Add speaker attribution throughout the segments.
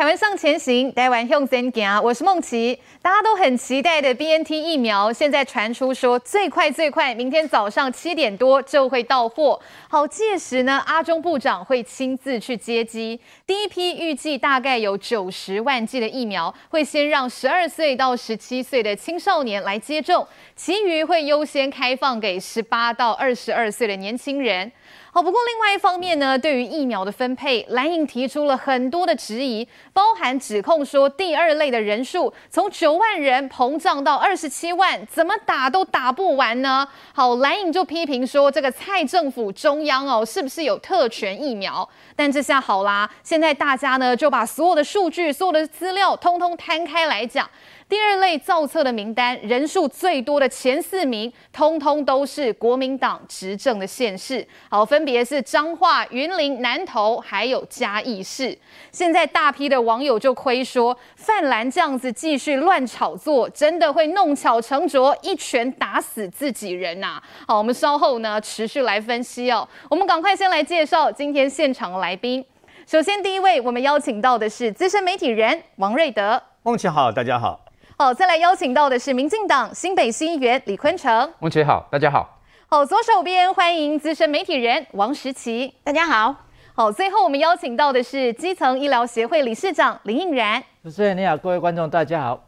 Speaker 1: 台湾向前行，台湾向前行。我是孟琪，大家都很期待的 BNT 疫苗，现在传出说最快最快，明天早上七点多就会到货。好，届时呢，阿中部长会亲自去接机。第一批预计大概有九十万剂的疫苗，会先让十二岁到十七岁的青少年来接种，其余会优先开放给十八到二十二岁的年轻人。好，不过另外一方面呢，对于疫苗的分配，蓝营提出了很多的质疑，包含指控说第二类的人数从九万人膨胀到二十七万，怎么打都打不完呢？好，蓝营就批评说，这个蔡政府中央哦，是不是有特权疫苗？但这下好啦，现在大家呢就把所有的数据、所有的资料通通摊开来讲。第二类造册的名单人数最多的前四名，通通都是国民党执政的县市，好，分别是彰化、云林、南投，还有嘉义市。现在大批的网友就亏说，泛蓝这样子继续乱炒作，真的会弄巧成拙，一拳打死自己人呐、啊！好，我们稍后呢持续来分析哦。我们赶快先来介绍今天现场的来宾。首先第一位，我们邀请到的是资深媒体人王瑞德。
Speaker 2: 孟琪好，大家好。
Speaker 1: 好，再来邀请到的是民进党新北新议员李坤城。
Speaker 3: 孟姐好，大家好。
Speaker 1: 好，左手边欢迎资深媒体人王时琪。
Speaker 4: 大家好。
Speaker 1: 好，最后我们邀请到的是基层医疗协会理事长林映然。
Speaker 5: 主持人你好，各位观众大家好。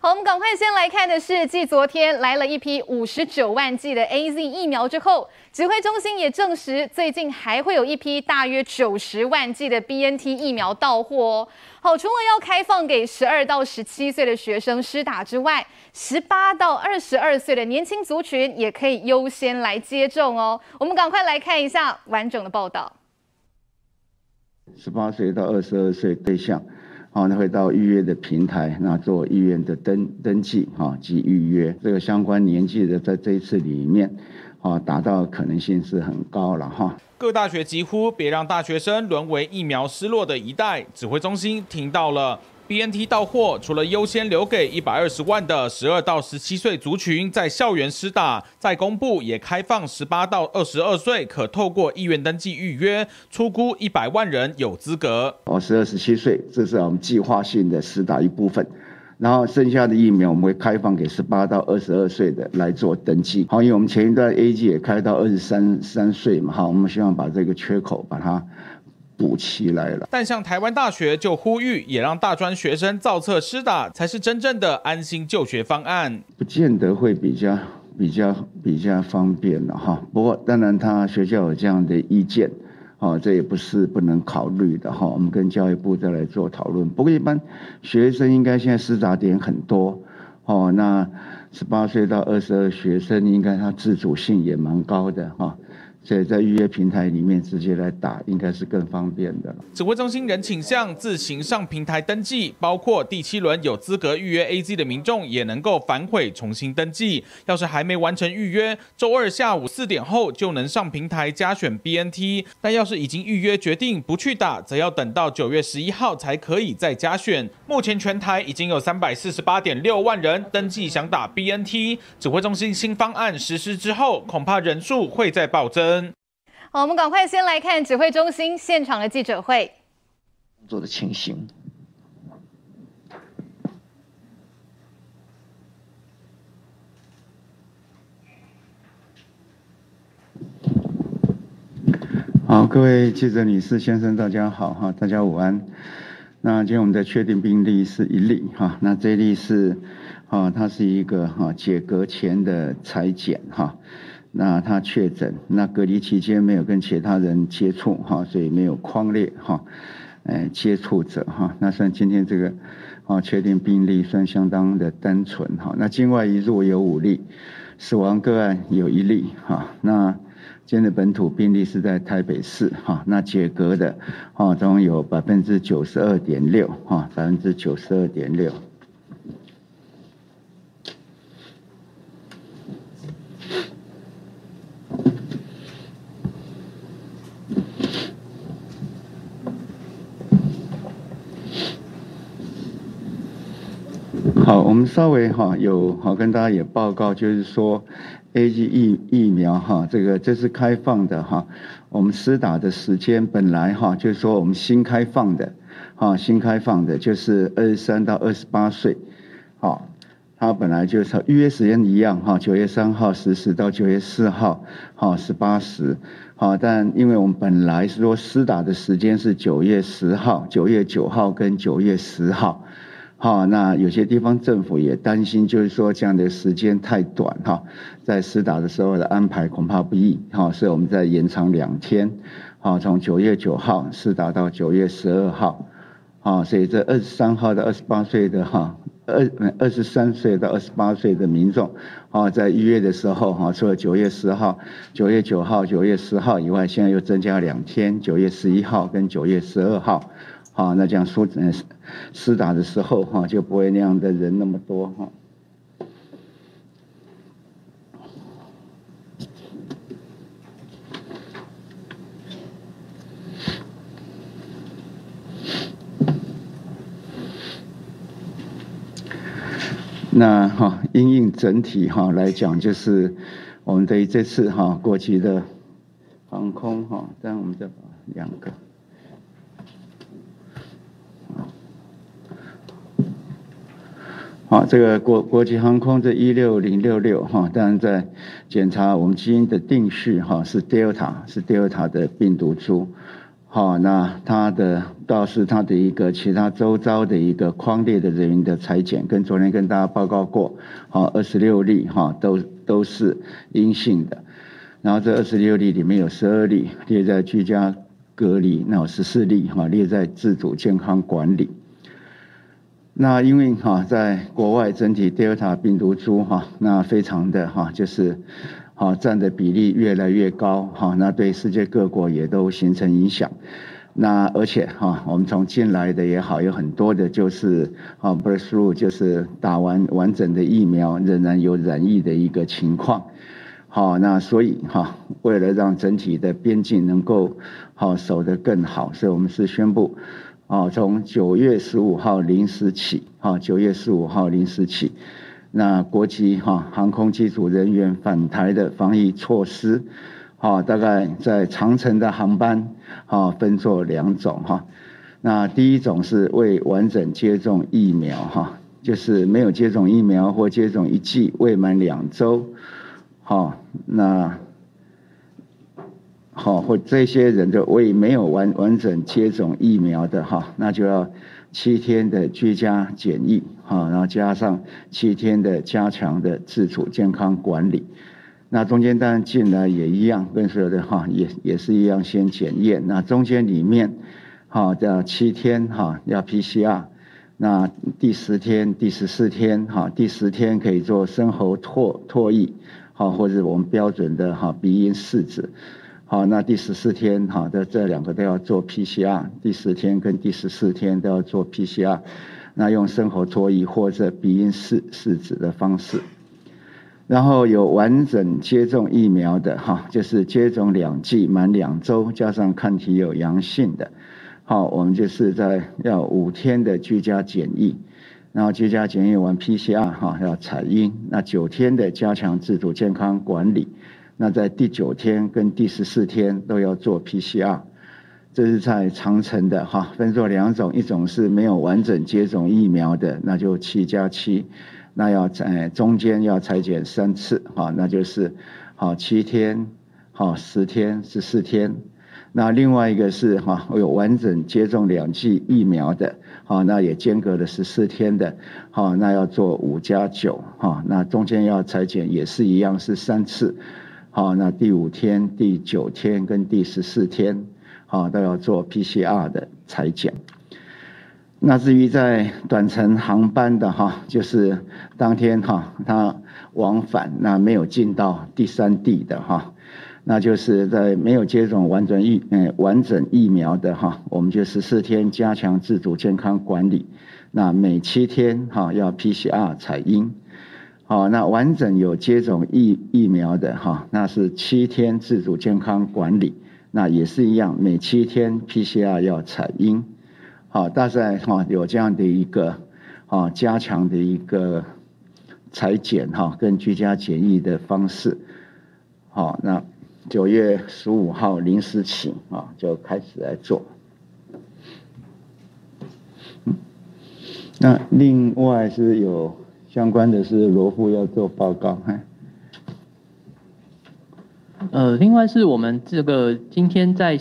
Speaker 1: 好，我们赶快先来看的是，继昨天来了一批五十九万剂的 AZ 疫苗之后，指挥中心也证实，最近还会有一批大约九十万剂的 BNT 疫苗到货哦。好，除了要开放给十二到十七岁的学生施打之外，十八到二十二岁的年轻族群也可以优先来接种哦。我们赶快来看一下完整的报道。
Speaker 6: 十八岁到二十二岁对象。好，那会到预约的平台，那做医院的登登记，哈及预约。这个相关年纪的，在这一次里面，啊，达到可能性是很高了，哈。
Speaker 7: 各大学疾呼别让大学生沦为疫苗失落的一代，指挥中心听到了。BNT 到货，除了优先留给一百二十万的十二到十七岁族群在校园施打，在公布也开放十八到二十二岁可透过意愿登记预约，出估一百万人有资格。
Speaker 6: 哦，十二十七岁，这是我们计划性的施打一部分，然后剩下的疫苗我们会开放给十八到二十二岁的来做登记。好，因为我们前一段 A G 也开到二十三三岁嘛，好，我们希望把这个缺口把它。补齐来了，
Speaker 7: 但像台湾大学就呼吁，也让大专学生造册施打，才是真正的安心就学方案。
Speaker 6: 不见得会比较比较比较方便了哈。不过当然，他学校有这样的意见，哦，这也不是不能考虑的哈。我们跟教育部再来做讨论。不过一般学生应该现在施打点很多哦。那十八岁到二十二学生，应该他自主性也蛮高的哈。所以在预约平台里面直接来打，应该是更方便的。
Speaker 7: 指挥中心仍倾向自行上平台登记，包括第七轮有资格预约 AZ 的民众也能够反悔重新登记。要是还没完成预约，周二下午四点后就能上平台加选 BNT。但要是已经预约决定不去打，则要等到九月十一号才可以再加选。目前全台已经有三百四十八点六万人登记想打 BNT。指挥中心新方案实施之后，恐怕人数会再暴增。
Speaker 1: 好，我们赶快先来看指挥中心现场的记者会。
Speaker 6: 做的情形。好，各位记者、女士、先生，大家好哈，大家午安。那今天我们的确定病例是一例哈，那这一例是啊，它是一个哈解隔前的裁剪哈。那他确诊，那隔离期间没有跟其他人接触哈，所以没有框列哈，诶接触者哈，那算今天这个啊确定病例算相当的单纯哈。那境外移入有五例，死亡个案有一例哈。那今天的本土病例是在台北市哈，那解隔的啊总共有百分之九十二点六哈，百分之九十二点六。我们稍微哈有好跟大家也报告，就是说，A G 疫疫苗哈，这个这是开放的哈，我们施打的时间本来哈就是说我们新开放的，啊，新开放的，就是二十三到二十八岁，好，它本来就是预约时间一样哈，九月三号十时到九月四号，好十八时，好，但因为我们本来是说施打的时间是九月十号、九月九号跟九月十号，好，那有些地方政府也担心，就是说这样的时间太短哈，在施打的时候的安排恐怕不易，好，所以我们再延长两天，好，从九月九号施打到九月十二号。好，所以这二十三号到二十八岁的哈，二二十三岁到二十八岁的民众，啊，在预约的时候哈，除了九月十号、九月九号、九月十号以外，现在又增加两天，九月十一号跟九月十二号，好，那这样说，嗯，施打的时候哈，就不会那样的人那么多哈。那哈，因应整体哈来讲，就是我们对于这次哈国际的航空哈，这样我们再把两个，好，这个国国际航空这一六零六六哈，当然在检查我们基因的定序哈是 Delta 是 Delta 的病毒株。好，那他的倒是他的一个其他周遭的一个框列的人员的采检，跟昨天跟大家报告过，好，二十六例哈都都是阴性的，然后这二十六例里面有十二例列在居家隔离，那有十四例哈列在自主健康管理。那因为哈在国外整体 Delta 病毒株哈那非常的哈就是。好，占的比例越来越高，哈，那对世界各国也都形成影响。那而且哈，我们从进来的也好，有很多的就是啊，birth through 就是打完完整的疫苗，仍然有染疫的一个情况。好，那所以哈，为了让整体的边境能够好守得更好，所以我们是宣布，啊，从九月十五号零时起，哈，九月十五号零时起。那国际哈航空机组人员返台的防疫措施，哈，大概在长程的航班，哈，分作两种哈。那第一种是未完整接种疫苗哈，就是没有接种疫苗或接种一剂未满两周，哈，那好或这些人的未没有完完整接种疫苗的哈，那就要。七天的居家检疫，哈，然后加上七天的加强的自主健康管理，那中间当然进来也一样，跟所有的哈也也是一样先检验，那中间里面，哈的七天哈要 PCR，那第十天、第十四天哈，第十天可以做深喉唾唾液，好或者我们标准的哈鼻咽试纸。好，那第十四天，哈的这两个都要做 PCR，第十天跟第十四天都要做 PCR，那用生喉唾液或者鼻音试试纸的方式，然后有完整接种疫苗的，哈，就是接种两剂满两周，加上抗体有阳性的，好，我们就是在要五天的居家检疫，然后居家检疫完 PCR，哈要采阴，那九天的加强自主健康管理。那在第九天跟第十四天都要做 PCR，这是在长城的哈，分作两种，一种是没有完整接种疫苗的，那就七加七，那要在中间要采检三次哈，那就是好七天，好十天十四天，那另外一个是哈有完整接种两剂疫苗的，好那也间隔了十四天的，好那要做五加九哈，那中间要采检也是一样是三次。好，那第五天、第九天跟第十四天，好都要做 PCR 的采检。那至于在短程航班的哈，就是当天哈，他往返那没有进到第三地的哈，那就是在没有接种完整疫嗯完整疫苗的哈，我们就十四天加强自主健康管理，那每七天哈要 PCR 采阴。好，那完整有接种疫疫苗的哈，那是七天自主健康管理，那也是一样，每七天 PCR 要采阴。好，大概哈有这样的一个啊加强的一个裁剪哈跟居家检疫的方式。好，那九月十五号零时起啊就开始来做。那另外是有相关的是罗副要做报告，哈。
Speaker 2: 呃，另外是我们这个今天在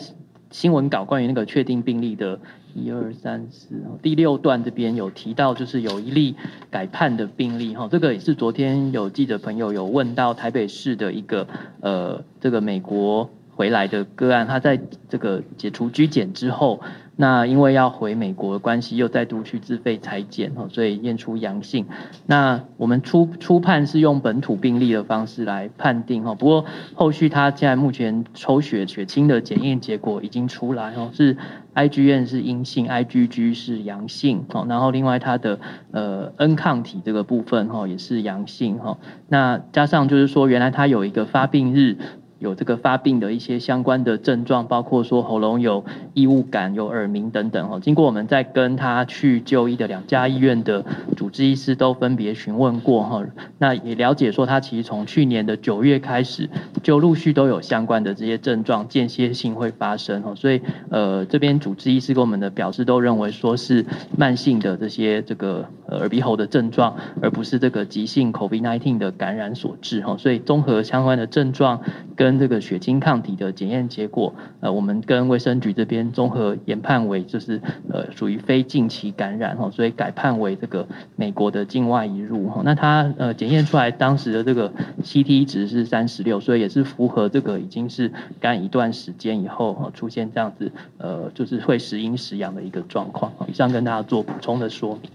Speaker 2: 新闻稿关于那个确定病例的一二三四第六段这边有提到，就是有一例改判的病例哈，这个也是昨天有记者朋友有问到台北市的一个呃这个美国回来的个案，他在这个解除拘检之后。那因为要回美国的关系，又再度去自费采检哦，所以验出阳性。那我们初初判是用本土病例的方式来判定哦，不过后续他现在目前抽血血清的检验结果已经出来哦，是 IgM 是阴性，IgG 是阳性哦，然后另外他的呃 N 抗体这个部分哈也是阳性哈。那加上就是说，原来他有一个发病日。有这个发病的一些相关的症状，包括说喉咙有异物感、有耳鸣等等。哈，经过我们在跟他去就医的两家医院的主治医师都分别询问过，哈，那也了解说他其实从去年的九月开始就陆续都有相关的这些症状，间歇性会发生。哈，所以呃这边主治医师跟我们的表示都认为说是慢性的这些这个耳鼻喉的症状，而不是这个急性 COVID-19 的感染所致。哈，所以综合相关的症状跟这个血清抗体的检验结果，呃，我们跟卫生局这边综合研判为就是呃属于非近期感染哈，所以改判为这个美国的境外移入哈。那它呃检验出来当时的这个 CT 值是三十六，所以也是符合这个已经是干一段时间以后哈出现这样子呃就是会时阴时阳的一个状况。以上跟大家做补充的说明。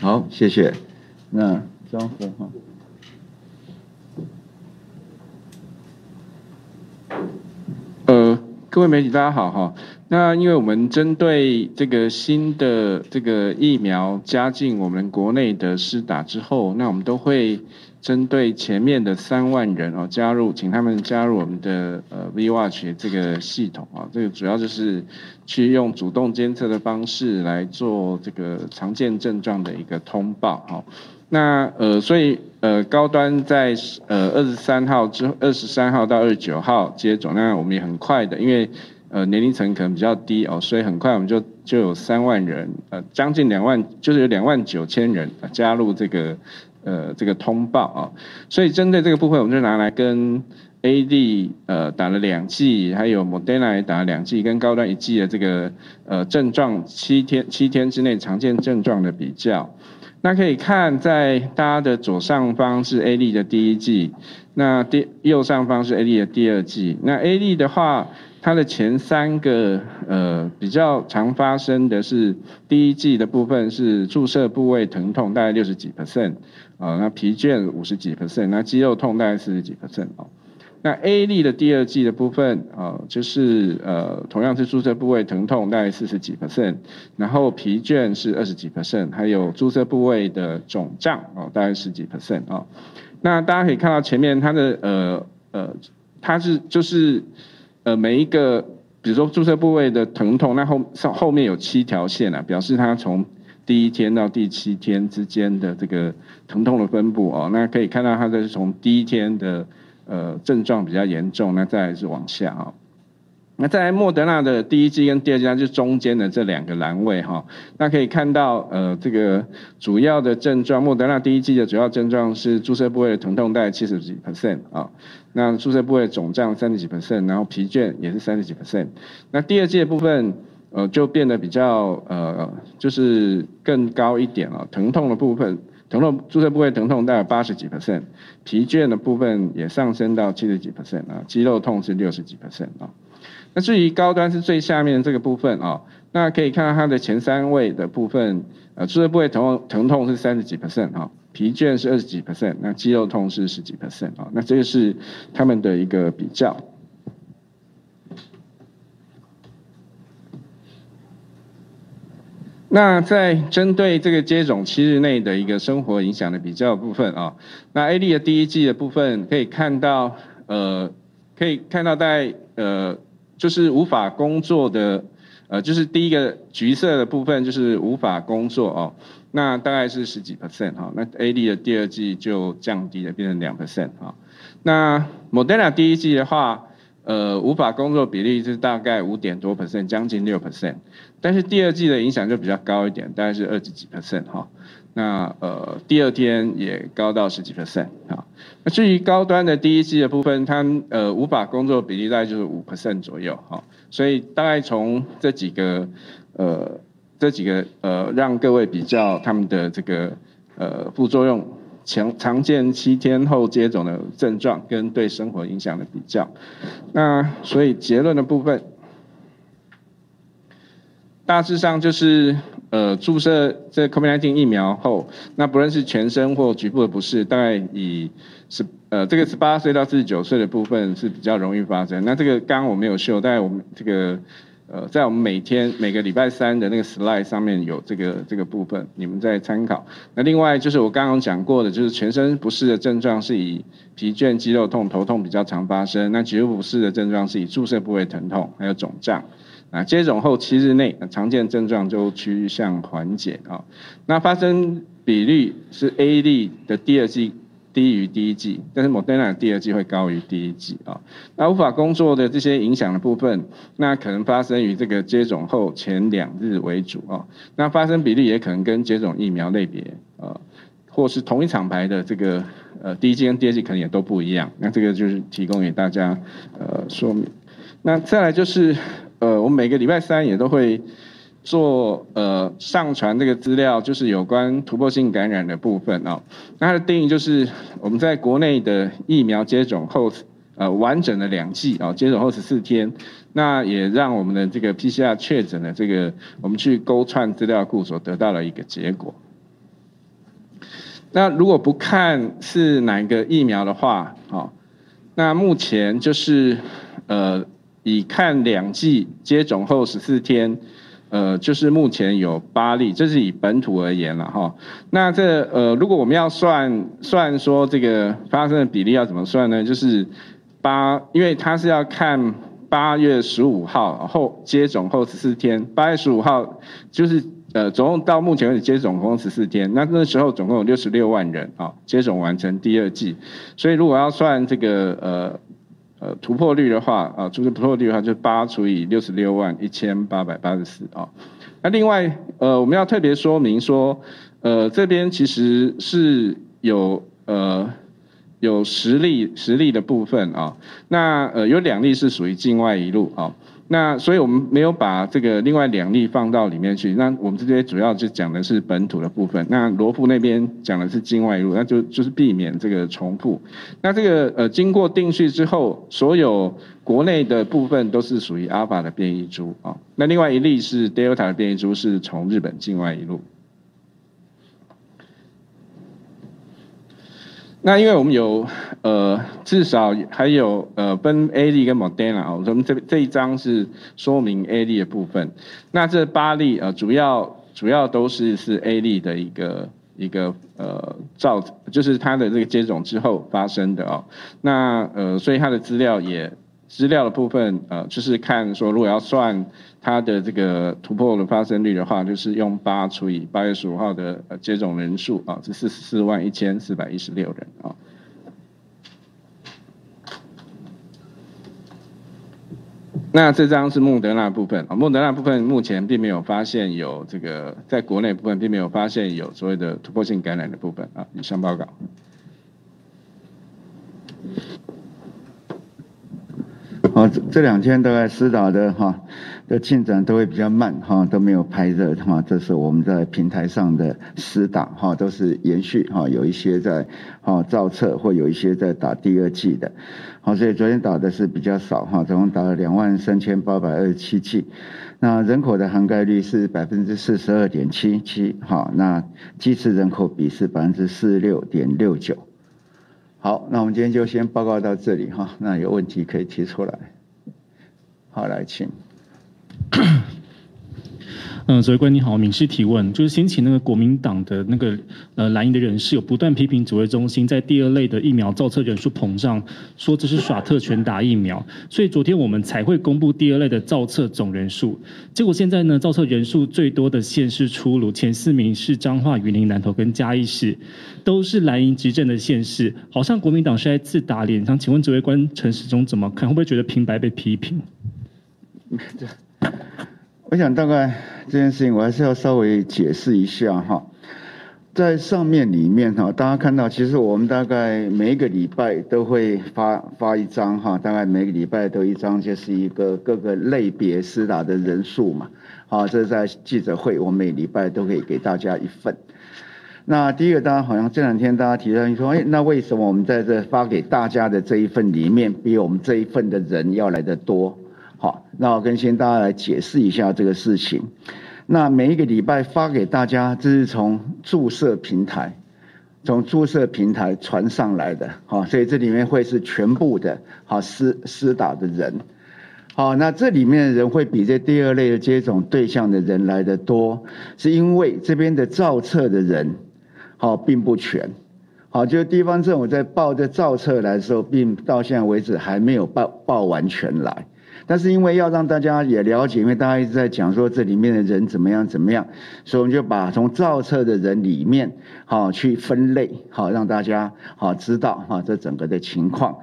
Speaker 6: 好，谢谢。那张和哈。
Speaker 3: 呃，各位媒体大家好哈。那因为我们针对这个新的这个疫苗加进我们国内的施打之后，那我们都会针对前面的三万人哦加入，请他们加入我们的呃 V-Watch 这个系统啊。这个主要就是去用主动监测的方式来做这个常见症状的一个通报哈。那呃，所以呃，高端在呃二十三号之后，二十三号到二十九号接种，那我们也很快的，因为呃年龄层可能比较低哦，所以很快我们就就有三万人，呃，将近两万，就是有两万九千人加入这个呃这个通报啊，所以针对这个部分，我们就拿来跟 A D 呃打了两剂，还有 Moderna 也打了两剂，跟高端一剂的这个呃症状七天七天之内常见症状的比较。那可以看，在大家的左上方是 A 利的第一季，那第右上方是 A 利的第二季。那 A 利的话，它的前三个呃比较常发生的是第一季的部分是注射部位疼痛，大概六十几 percent 啊，那疲倦五十几 percent，那肌肉痛大概四十几 percent 哦。那 A 利的第二季的部分啊，就是呃，同样是注射部位疼痛，大概四十几 percent，然后疲倦是二十几 percent，还有注射部位的肿胀哦，大概十几 percent 哦。那大家可以看到前面它的呃呃，它是就是呃每一个，比如说注射部位的疼痛，那后上后面有七条线啊，表示它从第一天到第七天之间的这个疼痛的分布哦。那可以看到它这是从第一天的。呃，症状比较严重，那再来是往下哈。那在莫德纳的第一剂跟第二剂，就中间的这两个栏位哈。那可以看到，呃，这个主要的症状，莫德纳第一剂的主要症状是注射部位的疼痛，大概七十几 percent 啊。那注射部位肿胀三十几 percent，然后疲倦也是三十几 percent。那第二剂的部分，呃，就变得比较呃，就是更高一点了，疼痛的部分。疼痛注射部位疼痛大概八十几 percent，疲倦的部分也上升到七十几 percent 啊，肌肉痛是六十几 percent 啊。那至于高端是最下面这个部分啊，那可以看到它的前三位的部分，呃，注射部位疼痛疼痛是三十几 percent 哈，疲倦是二十几 percent，那肌肉痛是十几 percent 啊，那这个是他们的一个比较。那在针对这个接种七日内的一个生活影响的比较部分啊，那 A 利的第一季的部分可以看到，呃，可以看到在呃，就是无法工作的，呃，就是第一个橘色的部分就是无法工作哦，那大概是十几 percent 哈，那 A 利的第二季就降低了，变成两 percent 哈，那 Moderna 第一季的话。呃无法工作比例是大概五点多 percent，将近六 percent，但是第二季的影响就比较高一点，大概是二十几 percent 哈。那呃第二天也高到十几 percent 啊。那至于高端的第一季的部分，它呃无法工作比例大概就是五 percent 左右哈。所以大概从这几个呃这几个呃让各位比较他们的这个呃副作用。常常见七天后接种的症状跟对生活影响的比较，那所以结论的部分，大致上就是呃注射这 COVID-19 疫苗后，那不论是全身或局部的不适，大概以十呃这个十八岁到四十九岁的部分是比较容易发生。那这个刚我没有秀，大概我们这个。呃，在我们每天每个礼拜三的那个 slide 上面有这个这个部分，你们在参考。那另外就是我刚刚讲过的，就是全身不适的症状是以疲倦、肌肉痛、头痛比较常发生。那局部不适的症状是以注射部位疼痛，还有肿胀。啊，接种后七日内常见症状就趋向缓解啊。那发生比率是 AZ 的第二季。低于第一季，但是莫德纳的第二季会高于第一季啊。那无法工作的这些影响的部分，那可能发生于这个接种后前两日为主啊。那发生比例也可能跟接种疫苗类别啊，或是同一厂牌的这个呃第一季跟第二季可能也都不一样。那这个就是提供给大家呃说明。那再来就是呃，我们每个礼拜三也都会。做呃上传这个资料，就是有关突破性感染的部分、哦。那它的定义就是我们在国内的疫苗接种后，呃完整的两剂啊，接种后十四天，那也让我们的这个 PCR 确诊的这个我们去勾串资料库所得到了一个结果。那如果不看是哪一个疫苗的话，哦，那目前就是呃以看两剂接种后十四天。呃，就是目前有八例，这是以本土而言了哈。那这呃，如果我们要算算说这个发生的比例要怎么算呢？就是八，因为它是要看八月十五号后接种后十四天，八月十五号就是呃，总共到目前为止接种共十四天，那那时候总共有六十六万人啊接种完成第二剂，所以如果要算这个呃。呃，突破率的话，啊，就是突破率的话，就是八除以六十六万一千八百八十四啊。那另外，呃，我们要特别说明说，呃，这边其实是有呃有十例十例的部分啊。那呃有两例是属于境外一路啊。那所以我们没有把这个另外两例放到里面去。那我们这些主要就讲的是本土的部分。那罗富那边讲的是境外入，那就就是避免这个重复。那这个呃经过定序之后，所有国内的部分都是属于阿尔法的变异株啊。那另外一例是 Delta 的变异株，是从日本境外一路。那因为我们有呃至少还有呃分 A 例跟 Moderna 啊，我们这这一张是说明 A 例的部分。那这八例呃主要主要都是是 A 例的一个一个呃造，就是它的这个接种之后发生的哦。那呃所以它的资料也。资料的部分，呃，就是看说，如果要算它的这个突破的发生率的话，就是用八除以八月十五号的接种人数啊，是四十四万一千四百一十六人啊。那这张是莫德纳部分啊，莫德纳部分目前并没有发现有这个在国内部分并没有发现有所谓的突破性感染的部分啊。以上报告。
Speaker 6: 好，这这两天大概施打的哈的进展都会比较慢哈，都没有拍热哈。这是我们在平台上的施打哈，都是延续哈，有一些在哈照册或有一些在打第二剂的。好，所以昨天打的是比较少哈，总共打了两万三千八百二十七剂。那人口的涵盖率是百分之四十二点七七哈，那机次人口比是百分之四十六点六九。好，那我们今天就先报告到这里哈。那有问题可以提出来。好，来请。
Speaker 4: 嗯，指挥官你好，敏氏提问，就是先前那个国民党的那个呃蓝营的人士有不断批评指挥中心在第二类的疫苗造册人数膨胀，说这是耍特权打疫苗，所以昨天我们才会公布第二类的造册总人数。结果现在呢，造册人数最多的县市出炉，前四名是彰化、云林、南投跟嘉义市，都是蓝营执政的县市，好像国民党是在自打脸。想请问指挥官陈时中怎么看？会不会觉得平白被批评？
Speaker 6: 我想大概这件事情我还是要稍微解释一下哈，在上面里面哈，大家看到其实我们大概每一个礼拜都会发发一张哈，大概每个礼拜都一张，就是一个各个类别施打的人数嘛，好，这是在记者会，我每礼拜都可以给大家一份。那第一个，大家好像这两天大家提到你说，哎，那为什么我们在这发给大家的这一份里面，比我们这一份的人要来得多？好，那我跟先大家来解释一下这个事情。那每一个礼拜发给大家，这是从注射平台，从注射平台传上来的，好，所以这里面会是全部的，好施施打的人，好，那这里面的人会比这第二类的接种对象的人来的多，是因为这边的造册的人，好并不全，好，就是地方政府在报这造册来的时候，并到现在为止还没有报报完全来。但是因为要让大家也了解，因为大家一直在讲说这里面的人怎么样怎么样，所以我们就把从造册的人里面好去分类，好让大家好知道哈这整个的情况。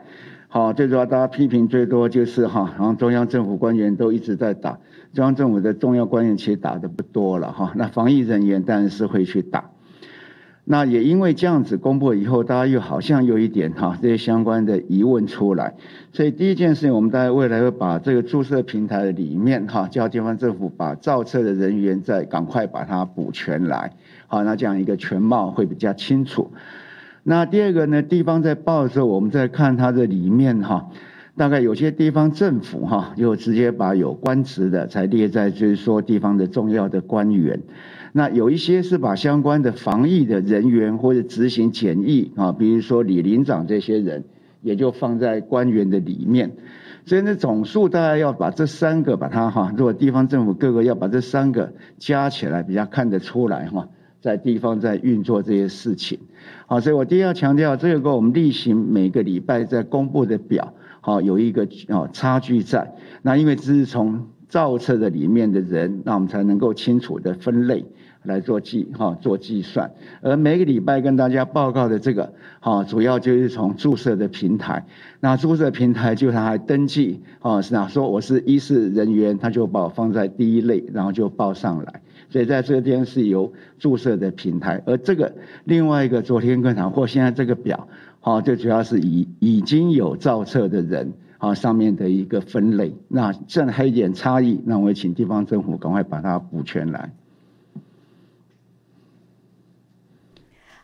Speaker 6: 好，最主要大家批评最多就是哈，然后中央政府官员都一直在打，中央政府的重要官员其实打的不多了哈，那防疫人员当然是会去打。那也因为这样子公布以后，大家又好像有一点哈这些相关的疑问出来，所以第一件事情，我们大家未来会把这个注册平台的里面哈，叫地方政府把造册的人员再赶快把它补全来，好，那这样一个全貌会比较清楚。那第二个呢，地方在报的时候，我们在看它的里面哈，大概有些地方政府哈，就直接把有官职的才列在就是说地方的重要的官员。那有一些是把相关的防疫的人员或者执行检疫啊，比如说李林长这些人，也就放在官员的里面。所以呢，总数大概要把这三个把它哈，如果地方政府各个要把这三个加起来，比较看得出来哈，在地方在运作这些事情。好，所以我第一要强调，这个跟我们例行每个礼拜在公布的表，好有一个哦差距在。那因为这是从造册的里面的人，那我们才能够清楚的分类。来做计哈，做计算，而每个礼拜跟大家报告的这个哈，主要就是从注射的平台，那注射平台就他还登记哦，是哪说我是医事人员，他就把我放在第一类，然后就报上来，所以在这边是由注射的平台，而这个另外一个昨天跟谈或现在这个表，好，最主要是以已经有造册的人啊上面的一个分类，那这还有一点差异，那我也请地方政府赶快把它补全来。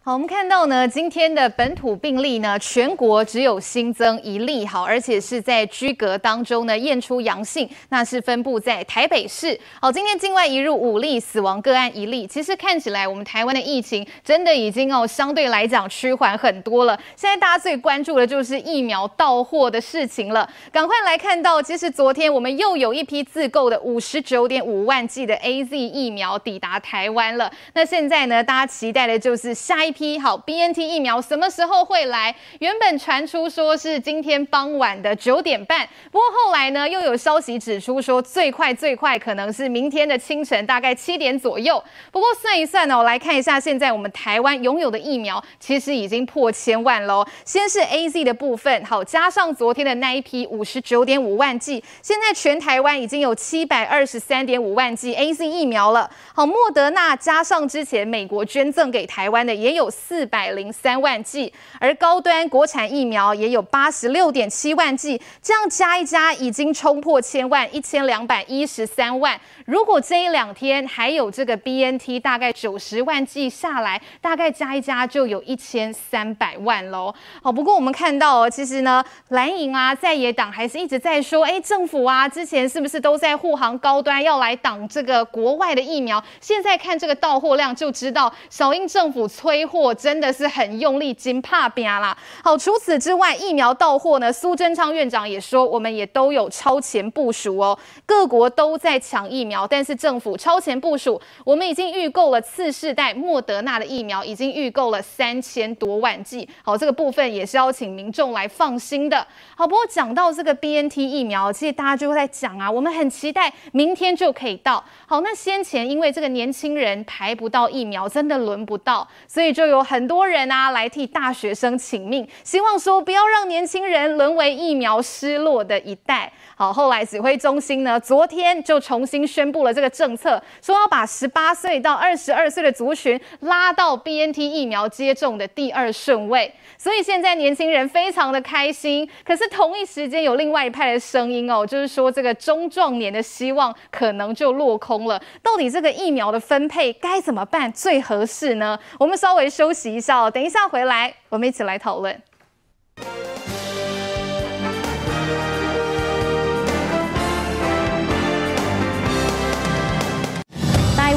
Speaker 1: 好，我们看到呢，今天的本土病例呢，全国只有新增一例，好，而且是在居隔当中呢验出阳性，那是分布在台北市。好，今天境外移入五例，死亡个案一例。其实看起来，我们台湾的疫情真的已经哦，相对来讲趋缓很多了。现在大家最关注的就是疫苗到货的事情了。赶快来看到，其实昨天我们又有一批自购的五十九点五万剂的 AZ 疫苗抵达台湾了。那现在呢，大家期待的就是下一。一批好 BNT 疫苗什么时候会来？原本传出说是今天傍晚的九点半，不过后来呢又有消息指出说最快最快可能是明天的清晨，大概七点左右。不过算一算呢，我来看一下现在我们台湾拥有的疫苗其实已经破千万喽。先是 AZ 的部分，好加上昨天的那一批五十九点五万剂，现在全台湾已经有七百二十三点五万剂 AZ 疫苗了。好，莫德纳加上之前美国捐赠给台湾的也有。四百零三万剂，而高端国产疫苗也有八十六点七万剂，这样加一加已经冲破千万，一千两百一十三万。如果这一两天还有这个 BNT，大概九十万剂下来，大概加一加就有一千三百万喽。好，不过我们看到哦，其实呢，蓝营啊，在野党还是一直在说，哎，政府啊，之前是不是都在护航高端，要来挡这个国外的疫苗？现在看这个到货量就知道，小英政府催。货真的是很用力，金怕拼啦。好，除此之外，疫苗到货呢，苏贞昌院长也说，我们也都有超前部署哦。各国都在抢疫苗，但是政府超前部署，我们已经预购了次世代莫德纳的疫苗，已经预购了三千多万剂。好，这个部分也是要请民众来放心的。好，不过讲到这个 BNT 疫苗，其实大家就会在讲啊，我们很期待明天就可以到。好，那先前因为这个年轻人排不到疫苗，真的轮不到，所以就有很多人啊来替大学生请命，希望说不要让年轻人沦为疫苗失落的一代。好，后来指挥中心呢，昨天就重新宣布了这个政策，说要把十八岁到二十二岁的族群拉到 BNT 疫苗接种的第二顺位。所以现在年轻人非常的开心。可是同一时间有另外一派的声音哦，就是说这个中壮年的希望可能就落空了。到底这个疫苗的分配该怎么办最合适呢？我们稍微休息一下哦，等一下回来我们一起来讨论。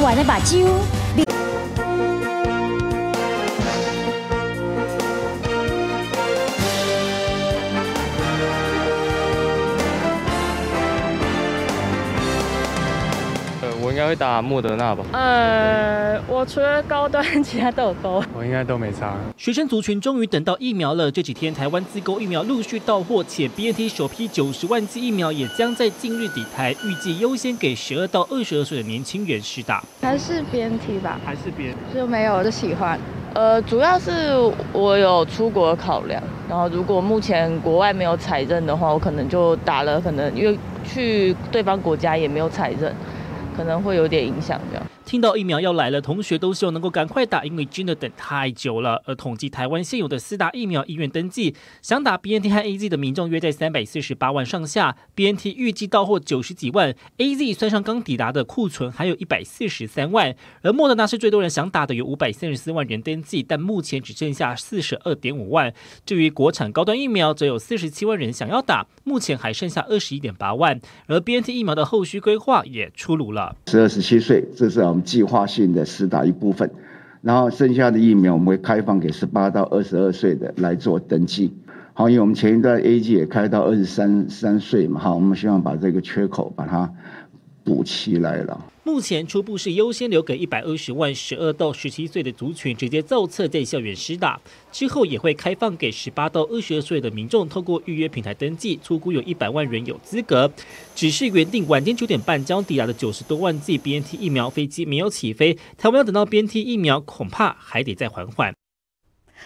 Speaker 8: 玩了把酒。
Speaker 9: 应该会打莫德纳吧。
Speaker 10: 呃，我除了高端，其他都有勾。
Speaker 9: 我应该都没差。
Speaker 11: 学生族群终于等到疫苗了。这几天，台湾自购疫苗陆续到货，且 BNT 首批九十万剂疫苗也将在近日抵台，预计优先给十二到二十二岁的年轻人施打。
Speaker 10: 还是 BNT 吧？
Speaker 9: 还是 BNT？
Speaker 10: 就没有，就喜欢。
Speaker 12: 呃，主要是我有出国的考量，然后如果目前国外没有采认的话，我可能就打了，可能因为去对方国家也没有采认。可能会有点影响这样。
Speaker 11: 听到疫苗要来了，同学都希望能够赶快打，因为真的等太久了。而统计台湾现有的四大疫苗医院登记，想打 BNT 和 AZ 的民众约在三百四十八万上下，BNT 预计到货九十几万，AZ 算上刚抵达的库存，还有一百四十三万。而莫德纳是最多人想打的，有五百三十四万人登记，但目前只剩下四十二点五万。至于国产高端疫苗，则有四十七万人想要打，目前还剩下二十一点八万。而 BNT 疫苗的后续规划也出炉了，
Speaker 6: 十二十七岁，这是我们。计划性的施打一部分，然后剩下的疫苗我们会开放给十八到二十二岁的来做登记。好，因为我们前一段 A G 也开到二十三三岁嘛，好，我们希望把这个缺口把它补齐来了。
Speaker 11: 目前初步是优先留给一百二十万十二到十七岁的族群直接造册在校园施打，之后也会开放给十八到二十二岁的民众透过预约平台登记，初估有一百万人有资格。只是原定晚间九点半将抵达的九十多万剂 BNT 疫苗飞机没有起飞，台湾要等到 BNT 疫苗恐怕还得再缓缓。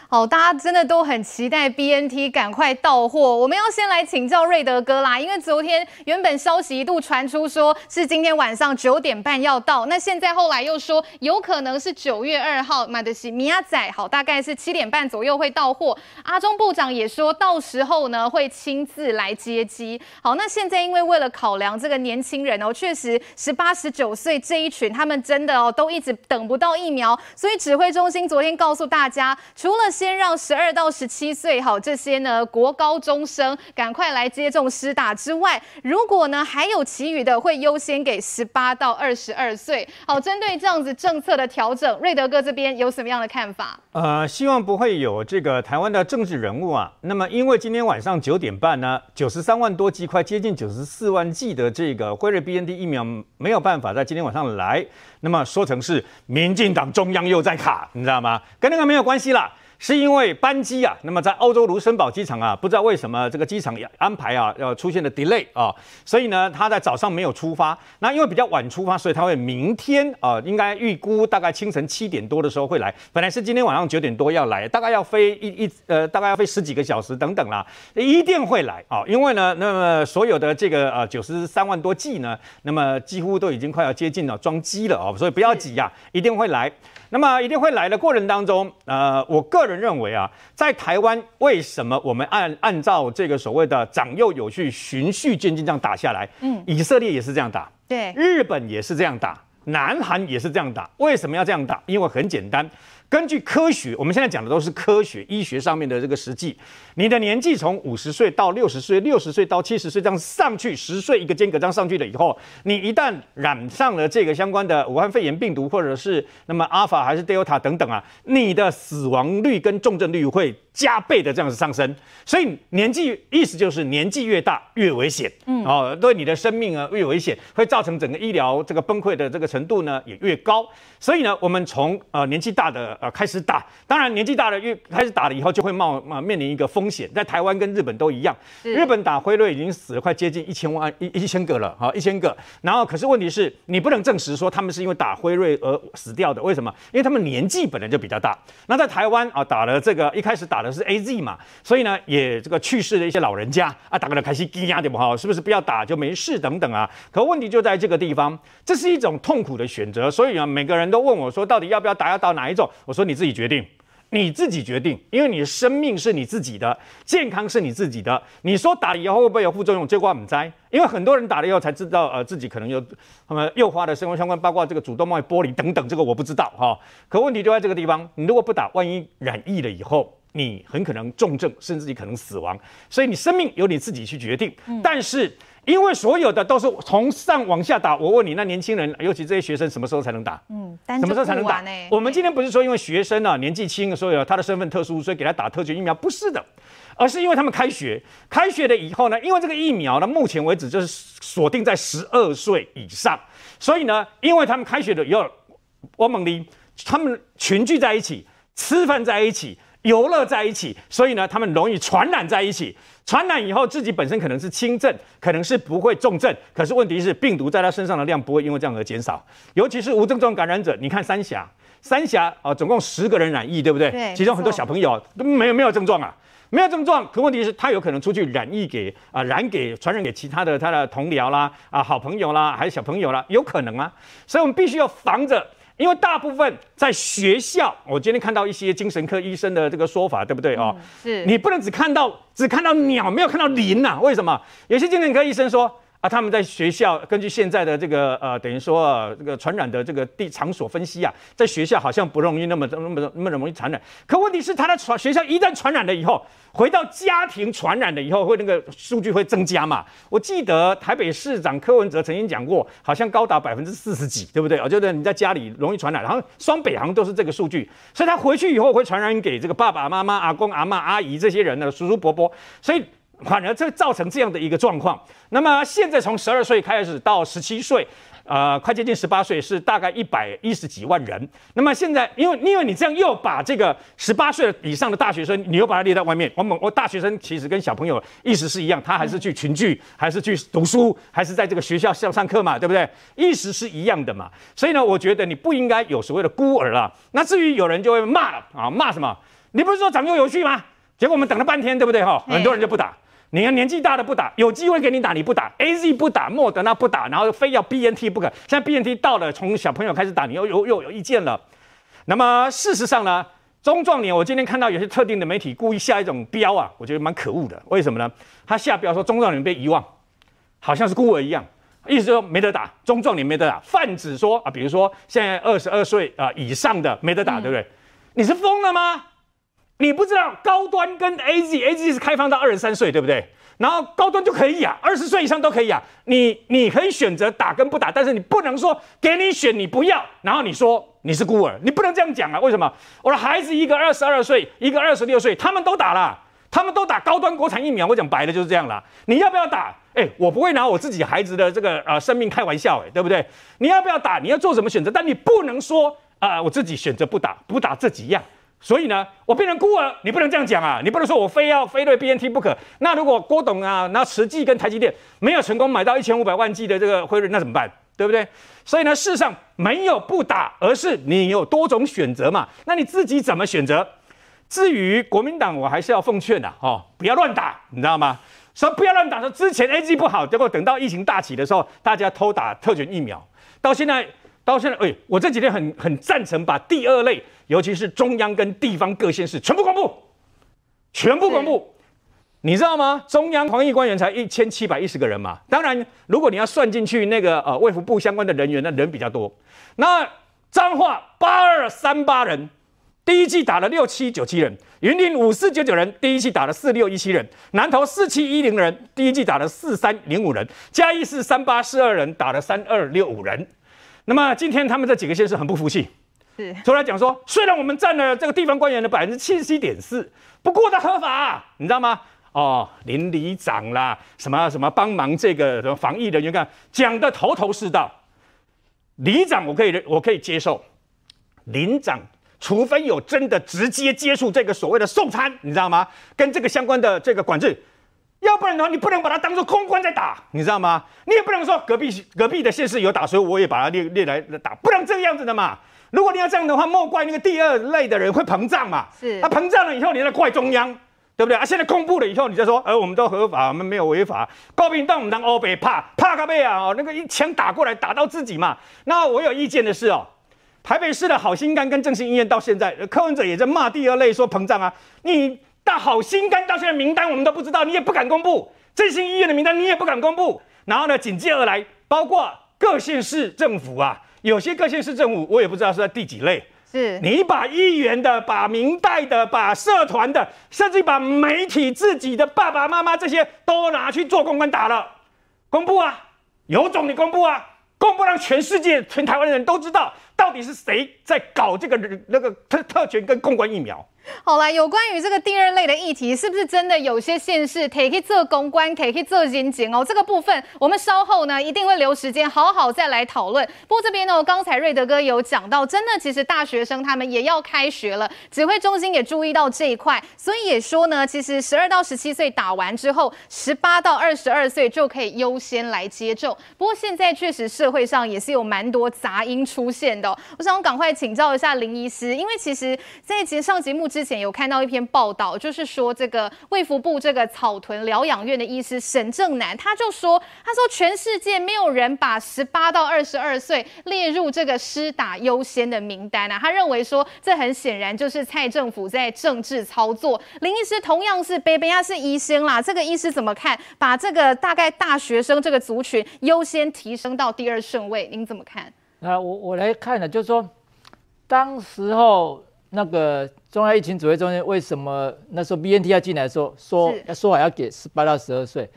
Speaker 1: 好，大家真的都很期待 BNT 赶快到货。我们要先来请教瑞德哥啦，因为昨天原本消息一度传出说是今天晚上九点半要到，那现在后来又说有可能是九月二号，马德西米亚仔，好，大概是七点半左右会到货。阿中部长也说到时候呢会亲自来接机。好，那现在因为为了考量这个年轻人哦，确实十八十九岁这一群他们真的哦都一直等不到疫苗，所以指挥中心昨天告诉大家，除了先让十二到十七岁好这些呢国高中生赶快来接种施打之外，如果呢还有其余的会优先给十八到二十二岁。好，针对这样子政策的调整，瑞德哥这边有什么样的看法？
Speaker 13: 呃，希望不会有这个台湾的政治人物啊。那么因为今天晚上九点半呢，九十三万多剂，快接近九十四万剂的这个辉瑞 BNT 疫苗没有办法在今天晚上来，那么说成是民进党中央又在卡，你知道吗？跟那个没有关系啦。是因为班机啊，那么在欧洲卢森堡机场啊，不知道为什么这个机场安排啊要出现了 delay 啊，所以呢，他在早上没有出发。那因为比较晚出发，所以他会明天啊，应该预估大概清晨七点多的时候会来。本来是今天晚上九点多要来，大概要飞一一呃，大概要飞十几个小时等等啦，一定会来啊。因为呢，那么所有的这个呃九十三万多剂呢，那么几乎都已经快要接近了装机了啊哦，所以不要急呀，一定会来。那么一定会来的过程当中，呃，我个人认为啊，在台湾为什么我们按按照这个所谓的长幼有序、循序渐进这样打下来？嗯，以色列也是这样打，
Speaker 1: 对，
Speaker 13: 日本也是这样打，南韩也是这样打。为什么要这样打？因为很简单，根据科学，我们现在讲的都是科学医学上面的这个实际。你的年纪从五十岁到六十岁，六十岁到七十岁这样上去，十岁一个间隔这样上去了以后，你一旦染上了这个相关的武汉肺炎病毒，或者是那么阿尔法还是 Delta 等等啊，你的死亡率跟重症率会加倍的这样子上升。所以年纪意思就是年纪越大越危险，嗯，哦，对你的生命啊越危险，会造成整个医疗这个崩溃的这个程度呢也越高。所以呢，我们从呃年纪大的呃开始打，当然年纪大了越开始打了以后，就会冒啊面临一个风险，在台湾跟日本都一样，日本打辉瑞已经死了快接近一千万一一千个了，哈一千个。然后可是问题是你不能证实说他们是因为打辉瑞而死掉的，为什么？因为他们年纪本来就比较大。那在台湾啊打了这个一开始打的是 AZ 嘛，所以呢也这个去世的一些老人家啊打个了开心惊讶点不好，是不是不要打就没事等等啊？可问题就在这个地方，这是一种痛苦的选择。所以啊每个人都问我说，到底要不要打，要打哪一种？我说你自己决定。你自己决定，因为你的生命是你自己的，健康是你自己的。你说打了以后会不会有副作用？这话不知道，因为很多人打了以后才知道，呃，自己可能有什么诱发的生活相关，包括这个主动脉剥离等等，这个我不知道哈、哦。可问题就在这个地方，你如果不打，万一染疫了以后，你很可能重症，甚至你可能死亡。所以你生命由你自己去决定，嗯、但是。因为所有的都是从上往下打，我问你，那年轻人，尤其这些学生，什么时候才能打？嗯，什么时候才能打？我们今天不是说因为学生啊年纪轻，所以他的身份特殊，所以给他打特权疫苗，不是的，而是因为他们开学，开学了以后呢，因为这个疫苗呢，目前为止就是锁定在十二岁以上，所以呢，因为他们开学了以后，我猛力，他们群聚在一起，吃饭在一起。游乐在一起，所以呢，他们容易传染在一起。传染以后，自己本身可能是轻症，可能是不会重症。可是问题是，病毒在他身上的量不会因为这样而减少。尤其是无症状感染者，你看三峡，三峡啊、呃，总共十个人染疫，对不对？对。其中很多小朋友都没有没有症状啊，没有症状。可问题是，他有可能出去染疫给啊、呃，染给传染给其他的他的同僚啦，啊，好朋友啦，还是小朋友啦，有可能啊。所以我们必须要防着。因为大部分在学校，我今天看到一些精神科医生的这个说法，对不对哦？是你不能只看到只看到鸟，没有看到林呐？为什么？有些精神科医生说。啊，他们在学校根据现在的这个呃，等于说，这个传染的这个地场所分析啊，在学校好像不容易那么那么那么容易传染。可问题是，他的传学校一旦传染了以后，回到家庭传染了以后，会那个数据会增加嘛？我记得台北市长柯文哲曾经讲过，好像高达百分之四十几，对不对？我觉得你在家里容易传染，然后双北好像都是这个数据，所以他回去以后会传染给这个爸爸妈妈、阿公阿嬷、阿姨这些人的叔叔伯伯，所以。反而这造成这样的一个状况。那么现在从十二岁开始到十七岁，呃，快接近十八岁，是大概一百一十几万人。那么现在，因为因为你这样又把这个十八岁以上的大学生，你又把它列在外面。我们我大学生其实跟小朋友意思是一样，他还是去群聚，还是去读书，还是在这个学校上上课嘛，对不对？意思是一样的嘛。所以呢，我觉得你不应该有所谓的孤儿了。那至于有人就会骂了啊，骂什么？你不是说长幼有序吗？结果我们等了半天，对不对？哈，很多人就不打。你看年纪大的不打，有机会给你打你不打，AZ 不打，莫德纳不打，然后非要 BNT 不可。现在 BNT 到了，从小朋友开始打，你又又又有意见了。那么事实上呢，中壮年，我今天看到有些特定的媒体故意下一种标啊，我觉得蛮可恶的。为什么呢？他下标说中壮年被遗忘，好像是孤儿一样，意思说没得打，中壮年没得打，泛指说啊，比如说现在二十二岁啊以上的没得打，对不对？你是疯了吗？你不知道高端跟 AZ，AZ 是开放到二十三岁，对不对？然后高端就可以啊，二十岁以上都可以啊。你你可以选择打跟不打，但是你不能说给你选你不要，然后你说你是孤儿，你不能这样讲啊。为什么？我的孩子一个二十二岁，一个二十六岁，他们都打了，他们都打高端国产疫苗。我讲白了就是这样了。你要不要打？哎，我不会拿我自己孩子的这个呃生命开玩笑，哎，对不对？你要不要打？你要做什么选择？但你不能说啊、我自己选择不打，不打这几样。所以呢，我变成孤儿，你不能这样讲啊！你不能说我非要辉瑞 BNT 不可。那如果郭董啊，那慈济跟台积电没有成功买到一千五百万剂的这个辉瑞，那怎么办？对不对？所以呢，事实上没有不打，而是你有多种选择嘛。那你自己怎么选择？至于国民党，我还是要奉劝呐，哦，不要乱打，你知道吗？说不要乱打，说之前 A G 不好，结果等到疫情大起的时候，大家偷打特权疫苗，到现在。到现在，哎，我这几天很很赞成把第二类，尤其是中央跟地方各县市全部公布，全部公布。你知道吗？中央防疫官员才一千七百一十个人嘛。当然，如果你要算进去那个呃卫福部相关的人员，那人比较多。那彰化八二三八人，第一季打了六七九七人，云林五四九九人，第一季打了四六一七人，南投四七一零人，第一季打了四三零五人，嘉义市三八四二人，打了三二六五人。那么今天他们这几个县市很不服气，是出来讲说，虽然我们占了这个地方官员的百分之七十七点四，不过它合法，你知道吗？哦，林里长啦，什么什么帮忙这个什么防疫人员，干讲的头头是道，里长我可以我可以接受，林长。除非有真的直接接触这个所谓的送餐，你知道吗？跟这个相关的这个管制，要不然的话，你不能把它当做空关在打，你知道吗？你也不能说隔壁隔壁的县市有打，所以我也把它列列来打，不能这个样子的嘛。如果你要这样的话，莫怪那个第二类的人会膨胀嘛。是，他、啊、膨胀了以后，你再怪中央，对不对啊？现在公布了以后，你再说，呃，我们都合法，我们没有违法。高屏当我们当欧北怕怕个背啊！哦，那个一枪打过来，打到自己嘛。那我有意见的是哦。台北市的好心肝跟正兴医院到现在，柯文哲也在骂第二类说膨胀啊！你到好心肝到现在名单我们都不知道，你也不敢公布振兴医院的名单，你也不敢公布。然后呢，紧接而来，包括各县市政府啊，有些各县市政府我也不知道是在第几类。是你把议员的、把明代的、把社团的，甚至把媒体自己的爸爸妈妈这些都拿去做公关打了，公布啊，有种你公布啊，公布让全世界、全台湾的人都知道。到底是谁在搞这个那个特特权跟公关疫苗？
Speaker 1: 好啦，有关于这个第二类的议题，是不是真的有些县市可以去做公关，可以去做检警哦？这个部分我们稍后呢一定会留时间好好再来讨论。不过这边呢，刚才瑞德哥有讲到，真的其实大学生他们也要开学了，指挥中心也注意到这一块，所以也说呢，其实十二到十七岁打完之后，十八到二十二岁就可以优先来接种。不过现在确实社会上也是有蛮多杂音出现的，我想赶快请教一下林医师，因为其实在节上节目之前有看到一篇报道，就是说这个卫福部这个草屯疗养院的医师沈正南，他就说，他说全世界没有人把十八到二十二岁列入这个施打优先的名单啊。他认为说，这很显然就是蔡政府在政治操作。林医师同样是北北亚是医生啦，这个医师怎么看？把这个大概大学生这个族群优先提升到第二顺位，您怎么看？
Speaker 5: 那我我来看呢，就是说，当时候。那个中央疫情指挥中心为什么那时候 BNT 要进来的时候说说要说好要给十八到十二岁，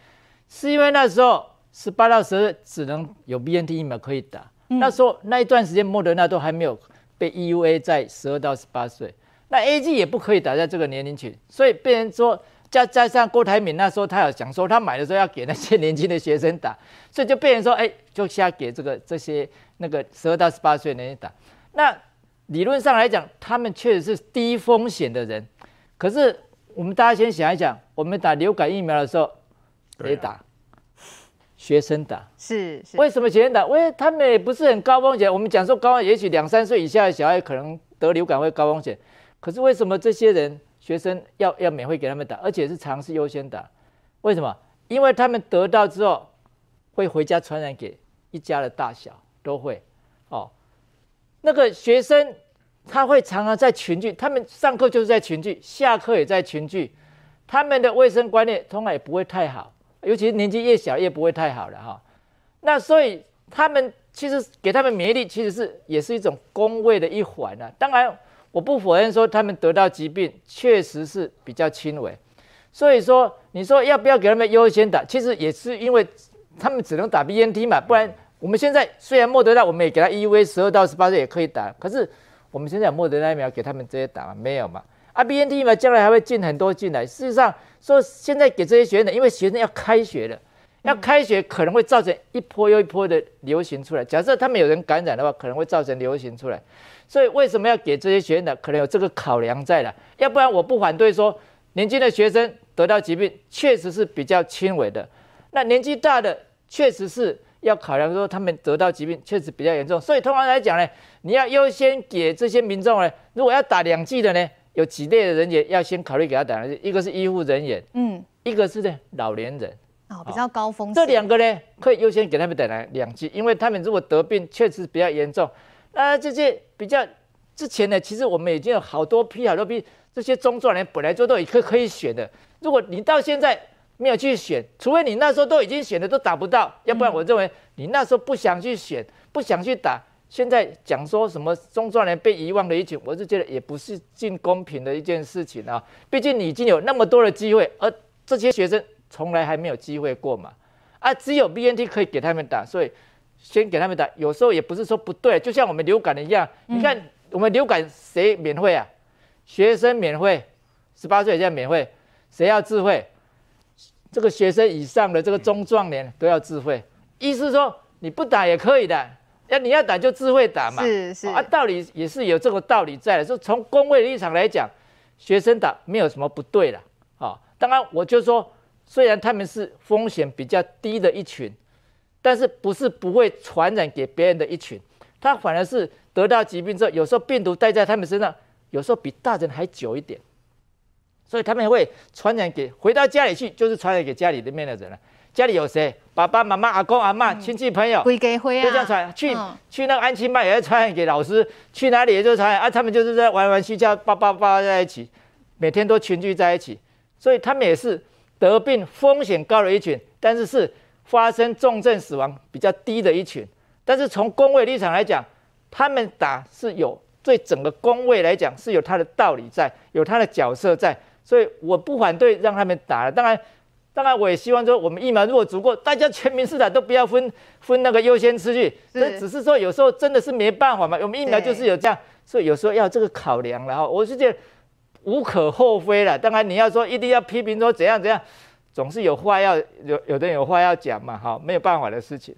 Speaker 5: 是因为那时候十八到十二只能有 BNT 疫苗可以打，嗯、那时候那一段时间莫德纳都还没有被 EUA 在十二到十八岁，那 A G 也不可以打在这个年龄群，所以被人说加加上郭台铭那时候他有讲说他买的时候要给那些年轻的学生打，所以就变成说哎就瞎给这个这些那个十二到十八岁的人打，那。理论上来讲，他们确实是低风险的人。可是我们大家先想一想，我们打流感疫苗的时候，谁打？啊、学生打。是是。为什么学生打？因为他们也不是很高风险。我们讲说高，也许两三岁以下的小孩可能得流感会高风险。可是为什么这些人学生要 要免费给他们打，而且是尝试优先打？为什么？因为他们得到之后会回家传染给一家的大小都会哦。那个学生他会常常在群聚，他们上课就是在群聚，下课也在群聚，他们的卫生观念通常也不会太好，尤其是年纪越小越不会太好了哈。那所以他们其实给他们免疫力其实是也是一种公卫的一环啊。当然我不否认说他们得到疾病确实是比较轻微，所以说你说要不要给他们优先打，其实也是因为他们只能打 BNT 嘛，不然。我们现在虽然莫德纳，我们也给他 EUA 十二到十八岁也可以打，可是我们现在有莫德纳疫苗给他们直接打吗？没有嘛？啊，BNT 疫苗将来还会进很多进来。事实上说，现在给这些学生的，因为学生要开学了，要开学可能会造成一波又一波的流行出来。假设他们有人感染的话，可能会造成流行出来。所以为什么要给这些学生呢？可能有这个考量在了。要不然我不反对说，年轻的学生得到疾病确实是比较轻微的，那年纪大的确实是。要考量说他们得到疾病确实比较严重，所以通常来讲呢，你要优先给这些民众呢，如果要打两剂的呢，有几类的人也要先考虑给他打两剂，一个是医护人员，嗯，一个是呢老年人，
Speaker 1: 哦，比较高风险，
Speaker 5: 这两个呢可以优先给他们打两两剂，因为他们如果得病确实比较严重，那这些比较之前呢，其实我们已经有好多批好多批这些中壮年本来就都已可可以选的，如果你到现在。没有去选，除非你那时候都已经选了都打不到，要不然我认为你那时候不想去选，不想去打，现在讲说什么中壮年被遗忘的一群，我是觉得也不是尽公平的一件事情啊。毕竟你已经有那么多的机会，而这些学生从来还没有机会过嘛。啊，只有 BNT 可以给他们打，所以先给他们打。有时候也不是说不对，就像我们流感一样，你看我们流感谁免费啊？学生免费，十八岁以下免费，谁要自费？这个学生以上的这个中壮年都要自费，意思说你不打也可以的，要你要打就自费打嘛。
Speaker 1: 是是
Speaker 5: 啊，道理也是有这个道理在的。说从公卫立场来讲，学生打没有什么不对的啊。当然我就说，虽然他们是风险比较低的一群，但是不是不会传染给别人的一群，他反而是得到疾病之后，有时候病毒待在他们身上，有时候比大人还久一点。所以他们会传染给回到家里去，就是传染给家里里面的人了。家里有谁？爸爸妈妈、阿公阿嬷、亲戚朋友，
Speaker 1: 会给会啊，
Speaker 5: 就这样传。去、嗯、去那个安亲班也会传染给老师，去哪里也就传染啊。他们就是在玩玩睡觉，叭叭叭在一起，每天都群聚在一起。所以他们也是得病风险高的一群，但是是发生重症死亡比较低的一群。但是从公卫立场来讲，他们打是有对整个公卫来讲是有他的道理在，有他的角色在。所以我不反对让他们打了，当然，当然我也希望说我们疫苗如果足够，大家全民施打都不要分分那个优先次序。这只是说有时候真的是没办法嘛，我们疫苗就是有这样，所以有时候要这个考量，然后我是觉得无可厚非了。当然你要说一定要批评说怎样怎样，总是有话要有有的人有话要讲嘛，哈，没有办法的事情。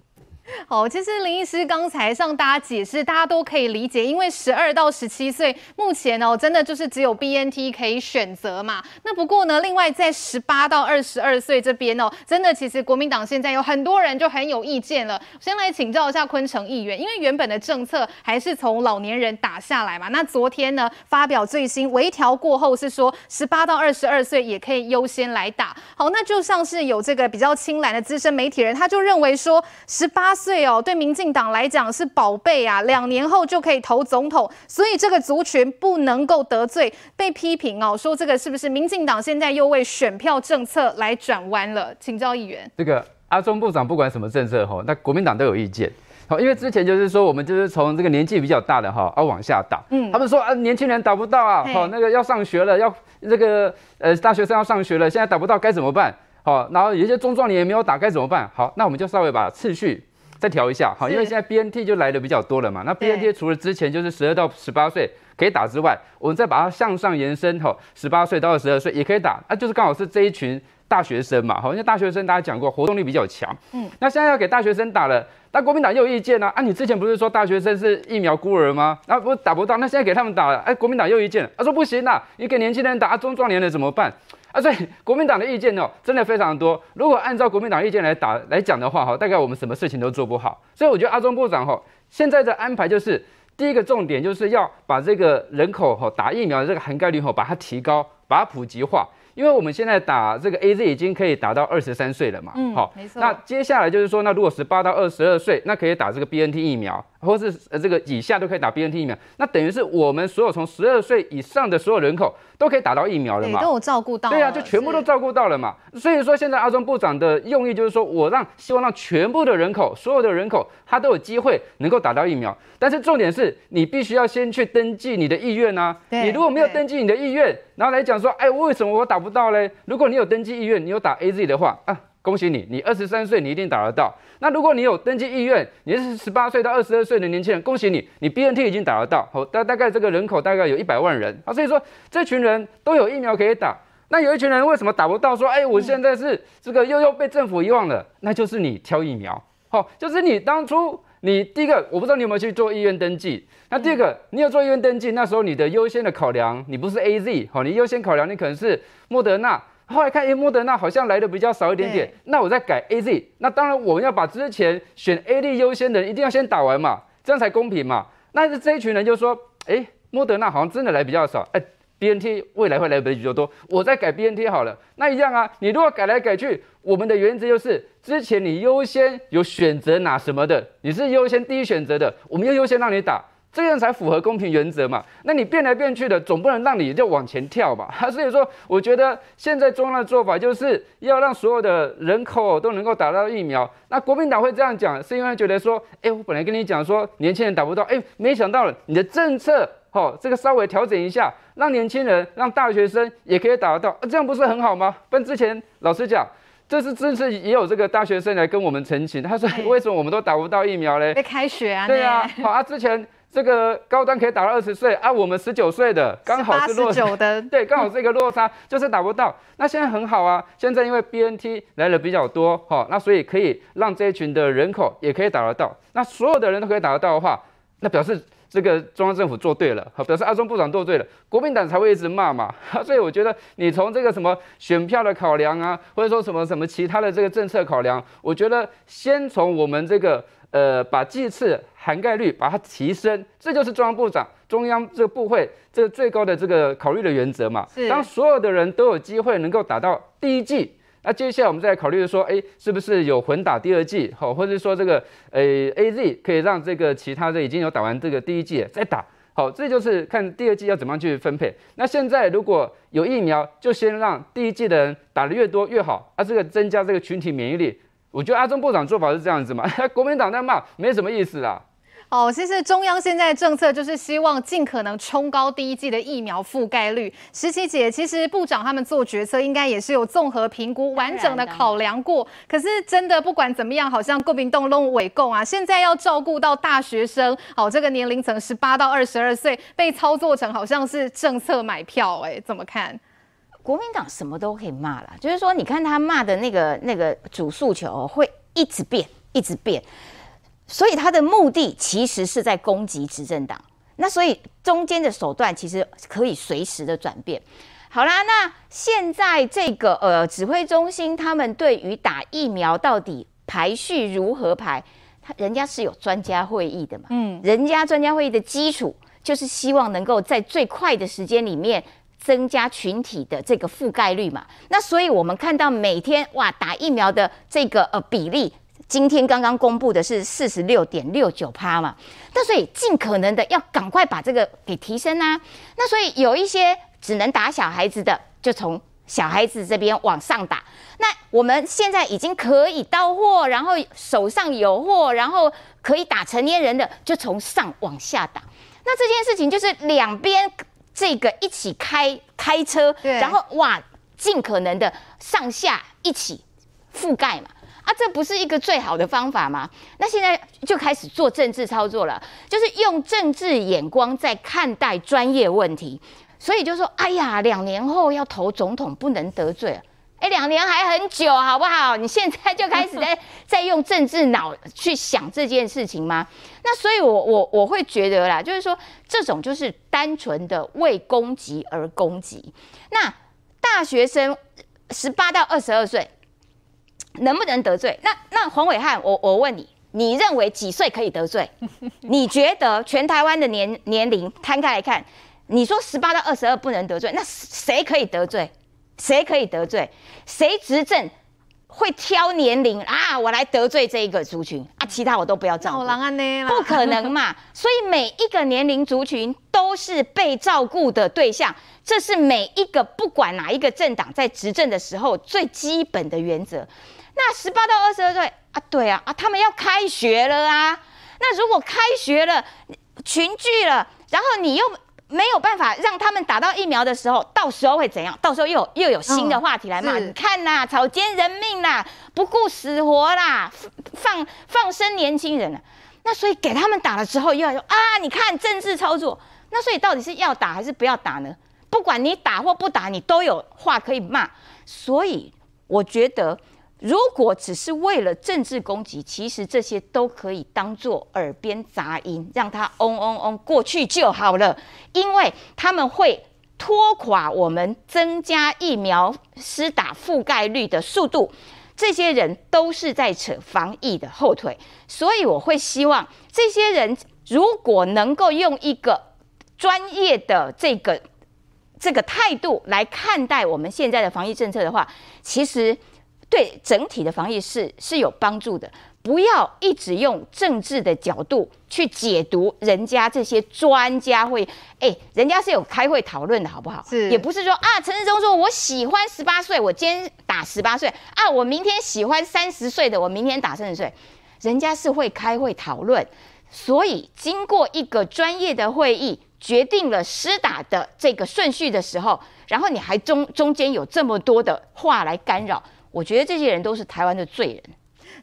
Speaker 1: 好，其实林医师刚才向大家解释，大家都可以理解，因为十二到十七岁目前哦，真的就是只有 BNT 可以选择嘛。那不过呢，另外在十八到二十二岁这边哦，真的其实国民党现在有很多人就很有意见了。先来请教一下昆城议员，因为原本的政策还是从老年人打下来嘛。那昨天呢，发表最新微调过后是说，十八到二十二岁也可以优先来打。好，那就像是有这个比较青蓝的资深媒体人，他就认为说十八。岁哦，对民进党来讲是宝贝啊，两年后就可以投总统，所以这个族群不能够得罪。被批评哦，说这个是不是民进党现在又为选票政策来转弯了？请教议员。
Speaker 14: 这个阿中部长不管什么政策哈，那国民党都有意见。好，因为之前就是说我们就是从这个年纪比较大的哈，要往下打。嗯，他们说啊，年轻人打不到啊，好，那个要上学了，要这个呃大学生要上学了，现在打不到该怎么办？好，然后有些中壮年也没有打该怎么办？好，那我们就稍微把次序。再调一下，好，因为现在 BNT 就来的比较多了嘛。那 BNT 除了之前就是十二到十八岁可以打之外，我们再把它向上延伸，吼，十八岁到二十二岁也可以打，那就是刚好是这一群大学生嘛，好，因为大学生大家讲过活动力比较强，嗯，那现在要给大学生打了，那国民党又有意见呢，啊，你之前不是说大学生是疫苗孤儿吗？那不打不到，那现在给他们打了，哎，国民党又有意见，他说不行啦，你给年轻人打，啊，中壮年人怎么办？啊，所以国民党的意见哦，真的非常多。如果按照国民党意见来打来讲的话，哈，大概我们什么事情都做不好。所以我觉得阿中部长哈，现在的安排就是第一个重点就是要把这个人口哈打疫苗的这个涵盖率哈把它提高，把它普及化。因为我们现在打这个 AZ 已经可以打到二十三岁了嘛，嗯，好，没错。那接下来就是说，那如果十八到二十二岁，那可以打这个 BNT 疫苗。或是呃这个以下都可以打 BNT 疫苗，那等于是我们所有从十二岁以上的所有人口都可以打到疫苗了嘛？
Speaker 1: 都有照顾到。
Speaker 14: 对啊，就全部都照顾到了嘛。所以说现在阿中部长的用意就是说我让希望让全部的人口，所有的人口他都有机会能够打到疫苗。但是重点是你必须要先去登记你的意愿啊。你如果没有登记你的意愿，然后来讲说，哎，为什么我打不到嘞？如果你有登记意愿，你有打 AZ 的话啊。恭喜你，你二十三岁，你一定打得到。那如果你有登记意愿，你是十八岁到二十二岁的年轻人，恭喜你，你 BNT 已经打得到。好，大大概这个人口大概有一百万人啊，所以说这群人都有疫苗可以打。那有一群人为什么打不到？说，哎，我现在是这个又又被政府遗忘了，那就是你挑疫苗。好，就是你当初你第一个，我不知道你有没有去做意愿登记。那第二个，你有做意愿登记，那时候你的优先的考量，你不是 AZ，好，你优先考量你可能是莫德纳。后来看，哎，莫德纳好像来的比较少一点点，那我再改 AZ。那当然，我们要把之前选 A D 优先的人一定要先打完嘛，这样才公平嘛。那这一群人就说，哎，莫德纳好像真的来比较少，哎，BNT 未来会来比较多，我再改 BNT 好了。那一样啊，你如果改来改去，我们的原则就是，之前你优先有选择哪什么的，你是优先第一选择的，我们又优先让你打。这样才符合公平原则嘛。那你变来变去的，总不能让你就往前跳吧？所以说，我觉得现在中央的做法就是要让所有的人口都能够打到疫苗。那国民党会这样讲，是因为觉得说，哎，我本来跟你讲说年轻人打不到，哎，没想到了你的政策，哦，这个稍微调整一下，让年轻人、让大学生也可以打得到，这样不是很好吗？但之前老实讲。这是这次也有这个大学生来跟我们澄清，他说为什么我们都打不到疫苗嘞？
Speaker 1: 被开学啊？
Speaker 14: 对啊，好啊，之前这个高端可以打到二十岁啊，我们十九岁的刚好是落差
Speaker 1: 的，
Speaker 14: 对，刚好是一个落差，就是打不到。那现在很好啊，现在因为 BNT 来的比较多，哈，那所以可以让这一群的人口也可以打得到。那所有的人都可以打得到的话，那表示。这个中央政府做对了，好，表示阿中部长做对了，国民党才会一直骂嘛，所以我觉得你从这个什么选票的考量啊，或者说什么什么其他的这个政策考量，我觉得先从我们这个呃把剂次涵盖率把它提升，这就是中央部长、中央这个部会这个最高的这个考虑的原则嘛。是。当所有的人都有机会能够打到第一剂。那接下来我们再考虑说，哎，是不是有混打第二剂，好，或者说这个，呃，AZ 可以让这个其他的已经有打完这个第一剂再打，好，这就是看第二剂要怎么样去分配。那现在如果有疫苗，就先让第一剂的人打得越多越好，啊，这个增加这个群体免疫力。我觉得阿中部长做法是这样子嘛，国民党在骂，没什么意思啦。
Speaker 1: 哦，其实中央现在政策就是希望尽可能冲高第一季的疫苗覆盖率。十七姐，其实部长他们做决策应该也是有综合评估、完整的考量过。可是真的不管怎么样，好像国民党弄伪供啊，现在要照顾到大学生，好，这个年龄层十八到二十二岁，被操作成好像是政策买票，哎，怎么看？
Speaker 15: 国民党什么都可以骂了，就是说，你看他骂的那个那个主诉求会一直变，一直变。所以他的目的其实是在攻击执政党，那所以中间的手段其实可以随时的转变。好啦，那现在这个呃指挥中心他们对于打疫苗到底排序如何排，他人家是有专家会议的嘛，嗯，人家专家会议的基础就是希望能够在最快的时间里面增加群体的这个覆盖率嘛。那所以我们看到每天哇打疫苗的这个呃比例。今天刚刚公布的是四十六点六九趴嘛，那所以尽可能的要赶快把这个给提升啊。那所以有一些只能打小孩子的，就从小孩子这边往上打。那我们现在已经可以到货，然后手上有货，然后可以打成年人的，就从上往下打。那这件事情就是两边这个一起开开车，然后哇，尽可能的上下一起覆盖嘛。啊，这不是一个最好的方法吗？那现在就开始做政治操作了，就是用政治眼光在看待专业问题。所以就说，哎呀，两年后要投总统，不能得罪。哎，两年还很久，好不好？你现在就开始在 在用政治脑去想这件事情吗？那所以我，我我我会觉得啦，就是说，这种就是单纯的为攻击而攻击。那大学生十八到二十二岁。能不能得罪？那那黄伟汉，我我问你，你认为几岁可以得罪？你觉得全台湾的年年龄摊开来看，你说十八到二十二不能得罪，那谁可以得罪？谁可以得罪？谁执政会挑年龄啊？我来得罪这一个族群啊，其他我都不要照顾。不可能嘛！所以每一个年龄族群都是被照顾的对象，这是每一个不管哪一个政党在执政的时候最基本的原则。那十八到二十二岁啊，对啊啊，他们要开学了啊。那如果开学了，群聚了，然后你又没有办法让他们打到疫苗的时候，到时候会怎样？到时候又有又有新的话题来骂。你看呐，草菅人命啦，不顾死活啦，放放生年轻人了。那所以给他们打了之后，又要说啊，你看政治操作。那所以到底是要打还是不要打呢？不管你打或不打，你都有话可以骂。所以我觉得。如果只是为了政治攻击，其实这些都可以当做耳边杂音，让它嗡嗡嗡过去就好了。因为他们会拖垮我们增加疫苗施打覆盖率的速度。这些人都是在扯防疫的后腿，所以我会希望这些人如果能够用一个专业的这个这个态度来看待我们现在的防疫政策的话，其实。对整体的防疫是是有帮助的。不要一直用政治的角度去解读人家这些专家会，哎，人家是有开会讨论的好不好？是，也不是说啊，陈时中说我喜欢十八岁，我今天打十八岁啊，我明天喜欢三十岁的，我明天打三十岁，人家是会开会讨论，所以经过一个专业的会议决定了施打的这个顺序的时候，然后你还中中间有这么多的话来干扰，我觉得这些人都是台湾的罪人。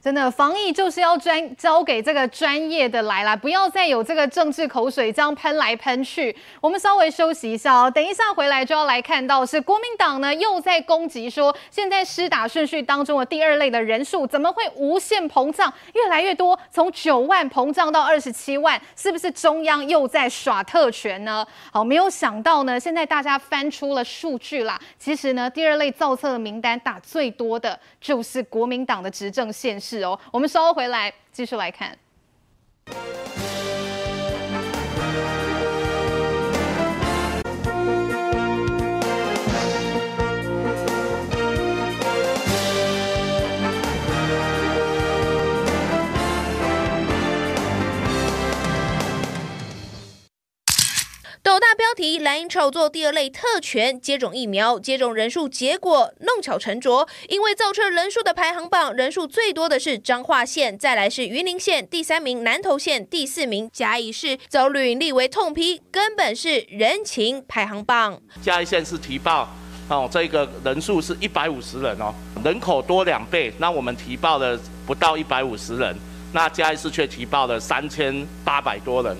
Speaker 1: 真的，防疫就是要专交给这个专业的来啦，不要再有这个政治口水这样喷来喷去。我们稍微休息一下哦，等一下回来就要来看到是国民党呢又在攻击说，现在施打顺序当中的第二类的人数怎么会无限膨胀，越来越多，从九万膨胀到二十七万，是不是中央又在耍特权呢？好，没有想到呢，现在大家翻出了数据啦，其实呢，第二类造册的名单打最多的就是国民党的执政县。是哦，我们稍后回来继续来看。
Speaker 16: 斗大标题：蓝营炒作第二类特权接种疫苗接种人数结果弄巧成拙，因为造车人数的排行榜人数最多的是彰化县，再来是云林县，第三名南投县，第四名嘉义市，遭绿营立为痛批，根本是人情排行榜。
Speaker 17: 嘉义县是提报哦，这个人数是一百五十人哦，人口多两倍，那我们提报了不到一百五十人，那嘉义市却提报了三千八百多人。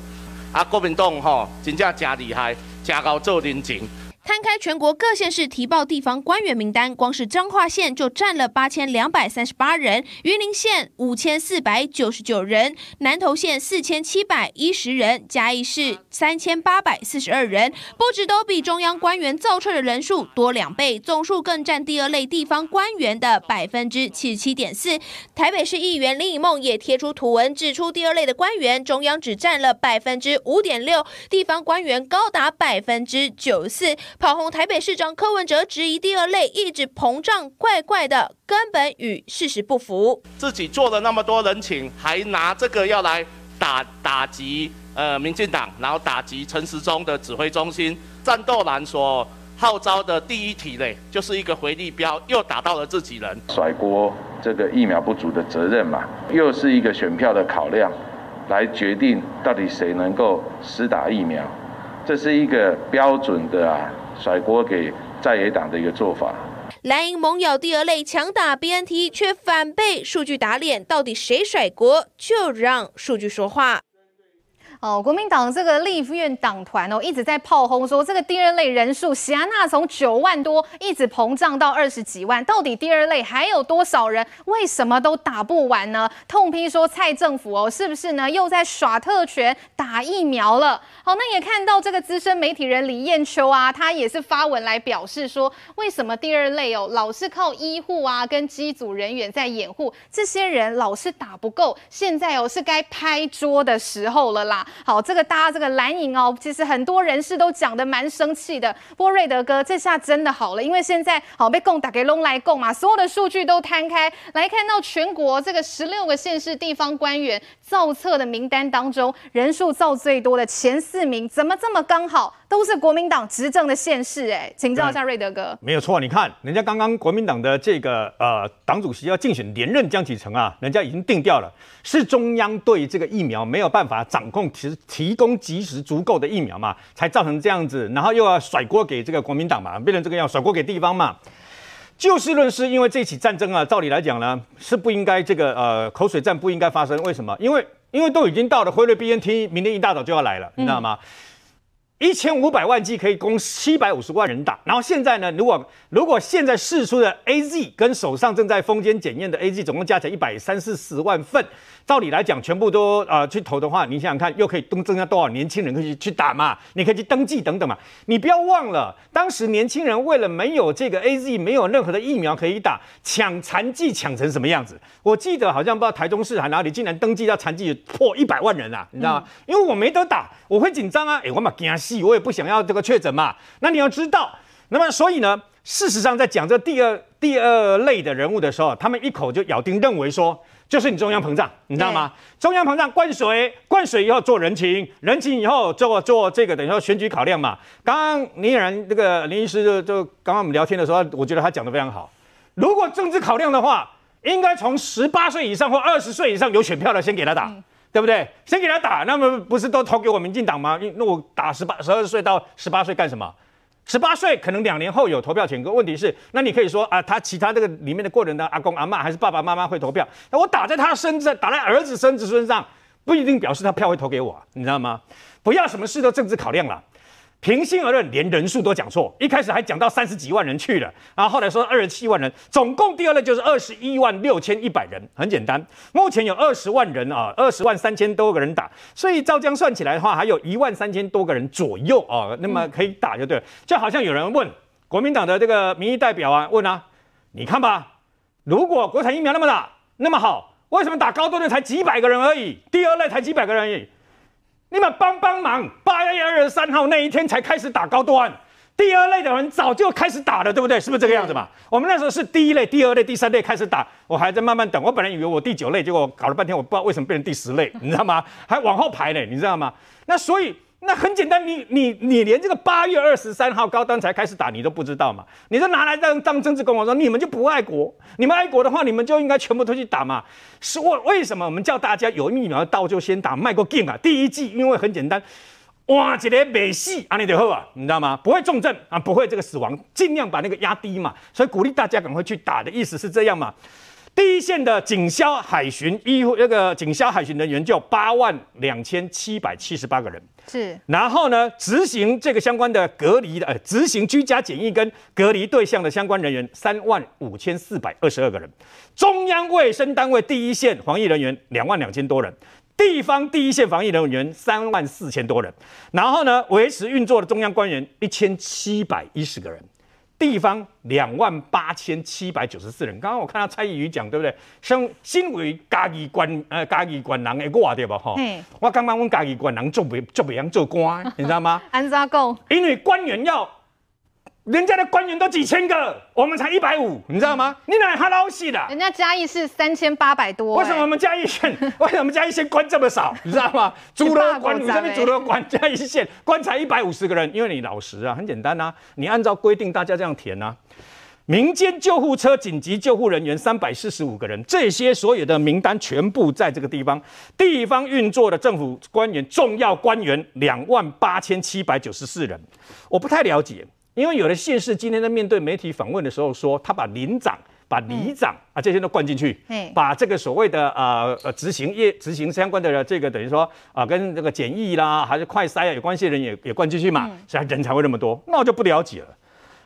Speaker 17: 啊，国民党吼，真正真厉害，真够做人情。
Speaker 16: 摊开全国各县市提报地方官员名单，光是彰化县就占了八千两百三十八人，云林县五千四百九十九人，南投县四千七百一十人，嘉义市三千八百四十二人，不止都比中央官员造册的人数多两倍，总数更占第二类地方官员的百分之七十七点四。台北市议员林以梦也贴出图文，指出第二类的官员，中央只占了百分之五点六，地方官员高达百分之九四。跑红台北市长柯文哲质疑第二类一直膨胀，怪怪的，根本与事实不符。
Speaker 17: 自己做了那么多人情，还拿这个要来打打击呃民进党，然后打击陈时中的指挥中心。战斗蓝所号召的第一体类，就是一个回力标，又打到了自己人，
Speaker 18: 甩锅这个疫苗不足的责任嘛，又是一个选票的考量，来决定到底谁能够施打疫苗，这是一个标准的啊。甩锅给在野党的一个做法。
Speaker 16: 蓝营盟友第二类，强打 BNT，却反被数据打脸。到底谁甩锅？就让数据说话。
Speaker 1: 哦，国民党这个立院党团哦，一直在炮轰说，这个第二类人数，喜安娜从九万多一直膨胀到二十几万，到底第二类还有多少人？为什么都打不完呢？痛批说蔡政府哦，是不是呢又在耍特权打疫苗了？好，那也看到这个资深媒体人李艳秋啊，他也是发文来表示说，为什么第二类哦老是靠医护啊跟机组人员在掩护，这些人老是打不够，现在哦是该拍桌的时候了啦。好，这个大家这个蓝营哦，其实很多人士都讲的蛮生气的。不过瑞德哥，这下真的好了，因为现在好被供打给龙来供嘛，所有的数据都摊开来看到全国这个十六个县市地方官员造册的名单当中，人数造最多的前四名，怎么这么刚好都是国民党执政的县市？哎，请教一下瑞德哥。
Speaker 13: 没有错，你看人家刚刚国民党的这个呃党主席要竞选连任江启臣啊，人家已经定掉了，是中央对这个疫苗没有办法掌控，其实提供及时足够的疫苗嘛，才造成这样子，然后又要甩锅给这个国民党嘛，变成这个要甩锅给地方嘛。就事论事，因为这起战争啊，照理来讲呢，是不应该这个呃口水战不应该发生。为什么？因为因为都已经到了辉瑞 BNT，明天一大早就要来了，你知道吗？一千五百万剂可以供七百五十万人打，然后现在呢，如果如果现在试出的 AZ 跟手上正在封间检验的 AZ 总共加起来一百三四十万份。道理来讲，全部都呃去投的话，你想想看，又可以增增加多少年轻人可以去打嘛？你可以去登记等等嘛。你不要忘了，当时年轻人为了没有这个 AZ，没有任何的疫苗可以打，抢残疾抢成什么样子？我记得好像不知道台中市还哪里，竟然登记到残疾破一百万人啊，你知道吗？因为我没得打，我会紧张啊，哎，我嘛惊死，我也不想要这个确诊嘛。那你要知道。那么所以呢，事实上在讲这第二第二类的人物的时候，他们一口就咬定认为说。就是你中央膨胀，你知道吗？中央膨胀灌水，灌水以后做人情，人情以后做做这个等于说选举考量嘛。刚刚林俨然这个林医师就就刚刚我们聊天的时候，我觉得他讲的非常好。如果政治考量的话，应该从十八岁以上或二十岁以上有选票的先给他打，嗯、对不对？先给他打，那么不是都投给我民进党吗？那我打十八十二岁到十八岁干什么？十八岁可能两年后有投票权，可问题是，那你可以说啊，他其他这个里面的过人的阿公阿嬷还是爸爸妈妈会投票，那我打在他身上，打在儿子孙子身上，不一定表示他票会投给我，你知道吗？不要什么事都政治考量了。平心而论，连人数都讲错。一开始还讲到三十几万人去了，然后后来说二十七万人，总共第二类就是二十一万六千一百人。很简单，目前有二十万人啊，二十万三千多个人打，所以照这样算起来的话，还有一万三千多个人左右啊，那么可以打就对了。就好像有人问国民党的这个民意代表啊，问啊，你看吧，如果国产疫苗那么打那么好，为什么打高端的才几百个人而已，第二类才几百个人而已？你们帮帮忙！八月二十三号那一天才开始打高端，第二类的人早就开始打了，对不对？是不是这个样子嘛？我们那时候是第一类、第二类、第三类开始打，我还在慢慢等。我本来以为我第九类，结果搞了半天，我不知道为什么变成第十类，你知道吗？还往后排呢，你知道吗？那所以。那很简单，你你你连这个八月二十三号高端才开始打，你都不知道嘛？你就拿来当当政治公文说，你们就不爱国？你们爱国的话，你们就应该全部都去打嘛？是为为什么我们叫大家有疫苗到就先打，卖过劲啊？第一剂因为很简单，哇，这个没戏啊，你得喝啊，你知道吗？不会重症啊，不会这个死亡，尽量把那个压低嘛，所以鼓励大家赶快去打的意思是这样嘛？第一线的警消海巡医护那个警消海巡人员就八万两千七百七十八个人，
Speaker 1: 是。
Speaker 13: 然后呢，执行这个相关的隔离的，呃，执行居家检疫跟隔离对象的相关人员三万五千四百二十二个人。中央卫生单位第一线防疫人员两万两千多人，地方第一线防疫人员三万四千多人。然后呢，维持运作的中央官员一千七百一十个人。地方两万八千七百九十四人，刚刚我看到蔡依瑜讲，对不对？像身为嘉义县呃嘉义县人的我对吧？哈，我感觉阮嘉义县人做不做不样做官，你知道吗？
Speaker 1: 安怎讲？
Speaker 13: 因为官员要。人家的官员都几千个，我们才一百五，你知道吗？你哪哈老戏的？
Speaker 1: 人家嘉义是三千八百多，
Speaker 13: 为什么我们嘉义县？为什么我们嘉义县官这么少？你知道吗？主的官，你这边主的官，嘉义县官才一百五十个人，因为你老实啊，很简单啊，你按照规定大家这样填啊。民间救护车紧急救护人员三百四十五个人，这些所有的名单全部在这个地方。地方运作的政府官员、重要官员两万八千七百九十四人，我不太了解。因为有的县市今天在面对媒体访问的时候说，他把邻长、把里长、嗯、啊这些都灌进去，把这个所谓的呃呃执行业执行相关的这个等于说啊跟这个检疫啦还是快筛啊有关系的人也也灌进去嘛，所以人才会那么多。那我就不了解了，